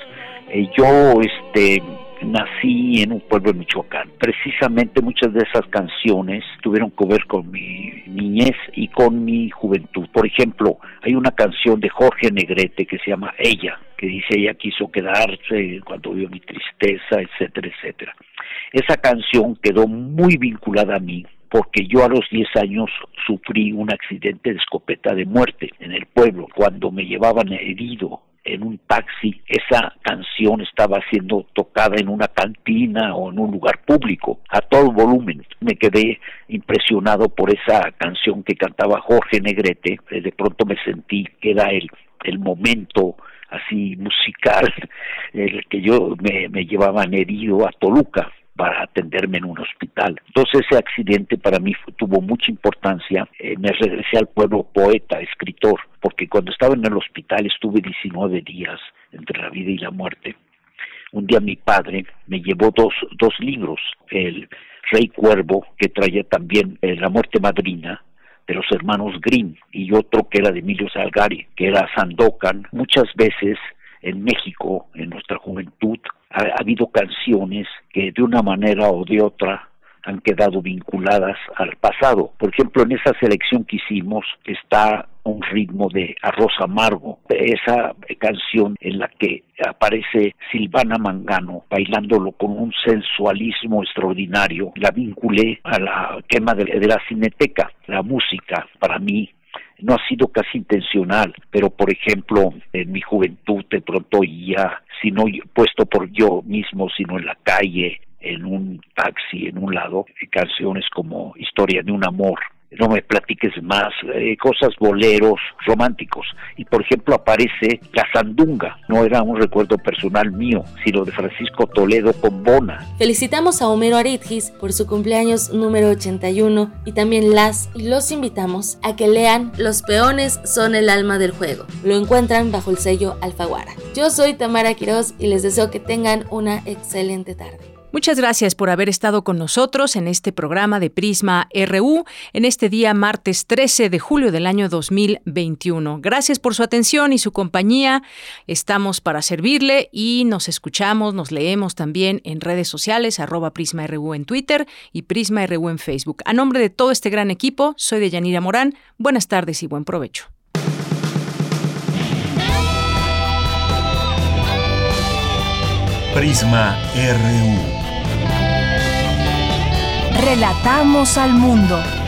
Speaker 33: eh, yo este nací en un pueblo de Michoacán. Precisamente muchas de esas canciones tuvieron que ver con mi niñez y con mi juventud. Por ejemplo, hay una canción de Jorge Negrete que se llama Ella, que dice ella quiso quedarse cuando vio mi tristeza, etcétera, etcétera. Esa canción quedó muy vinculada a mí porque yo a los 10 años sufrí un accidente de escopeta de muerte en el pueblo cuando me llevaban herido en un taxi, esa canción estaba siendo tocada en una cantina o en un lugar público a todo volumen. Me quedé impresionado por esa canción que cantaba Jorge Negrete. De pronto me sentí que era el, el momento así musical el que yo me, me llevaban herido a Toluca para atenderme en un hospital. Entonces ese accidente para mí tuvo mucha importancia. Eh, me regresé al pueblo poeta, escritor, porque cuando estaba en el hospital estuve 19 días entre la vida y la muerte. Un día mi padre me llevó dos, dos libros, el Rey Cuervo, que traía también eh, La muerte madrina, de los hermanos Grimm, y otro que era de Emilio Salgari, que era Sandokan. Muchas veces en México, en nuestra juventud, ha, habido canciones que de una manera o de otra han quedado vinculadas al pasado. Por ejemplo, en esa selección que hicimos está un ritmo de Arroz Amargo, esa canción en la que aparece Silvana Mangano bailándolo con un sensualismo extraordinario, la vinculé a la quema de, la cineteca, la música para mí no ha sido casi intencional, pero por ejemplo, en mi juventud de pronto ya, si no puesto por yo mismo, sino en la calle, en un taxi, en un lado, canciones como Historia de un amor, no me platiques más, eh, cosas boleros románticos. Y por ejemplo aparece La Sandunga, no era un recuerdo personal mío, sino de Francisco Toledo con Bona.
Speaker 32: Felicitamos a Homero Aritgis por su cumpleaños número 81 y también las los invitamos a que lean Los peones son el alma del juego. Lo encuentran bajo el sello Alfaguara. Yo soy Tamara Quiroz y les deseo que tengan una excelente tarde.
Speaker 1: Muchas gracias por haber estado con nosotros en este programa de Prisma RU en este día martes 13 de julio del año 2021. Gracias por su atención y su compañía. Estamos para servirle y nos escuchamos, nos leemos también en redes sociales, arroba Prisma RU en Twitter y Prisma RU en Facebook. A nombre de todo este gran equipo, soy de Yanira Morán. Buenas tardes y buen provecho.
Speaker 2: Prisma RU.
Speaker 8: Relatamos al mundo.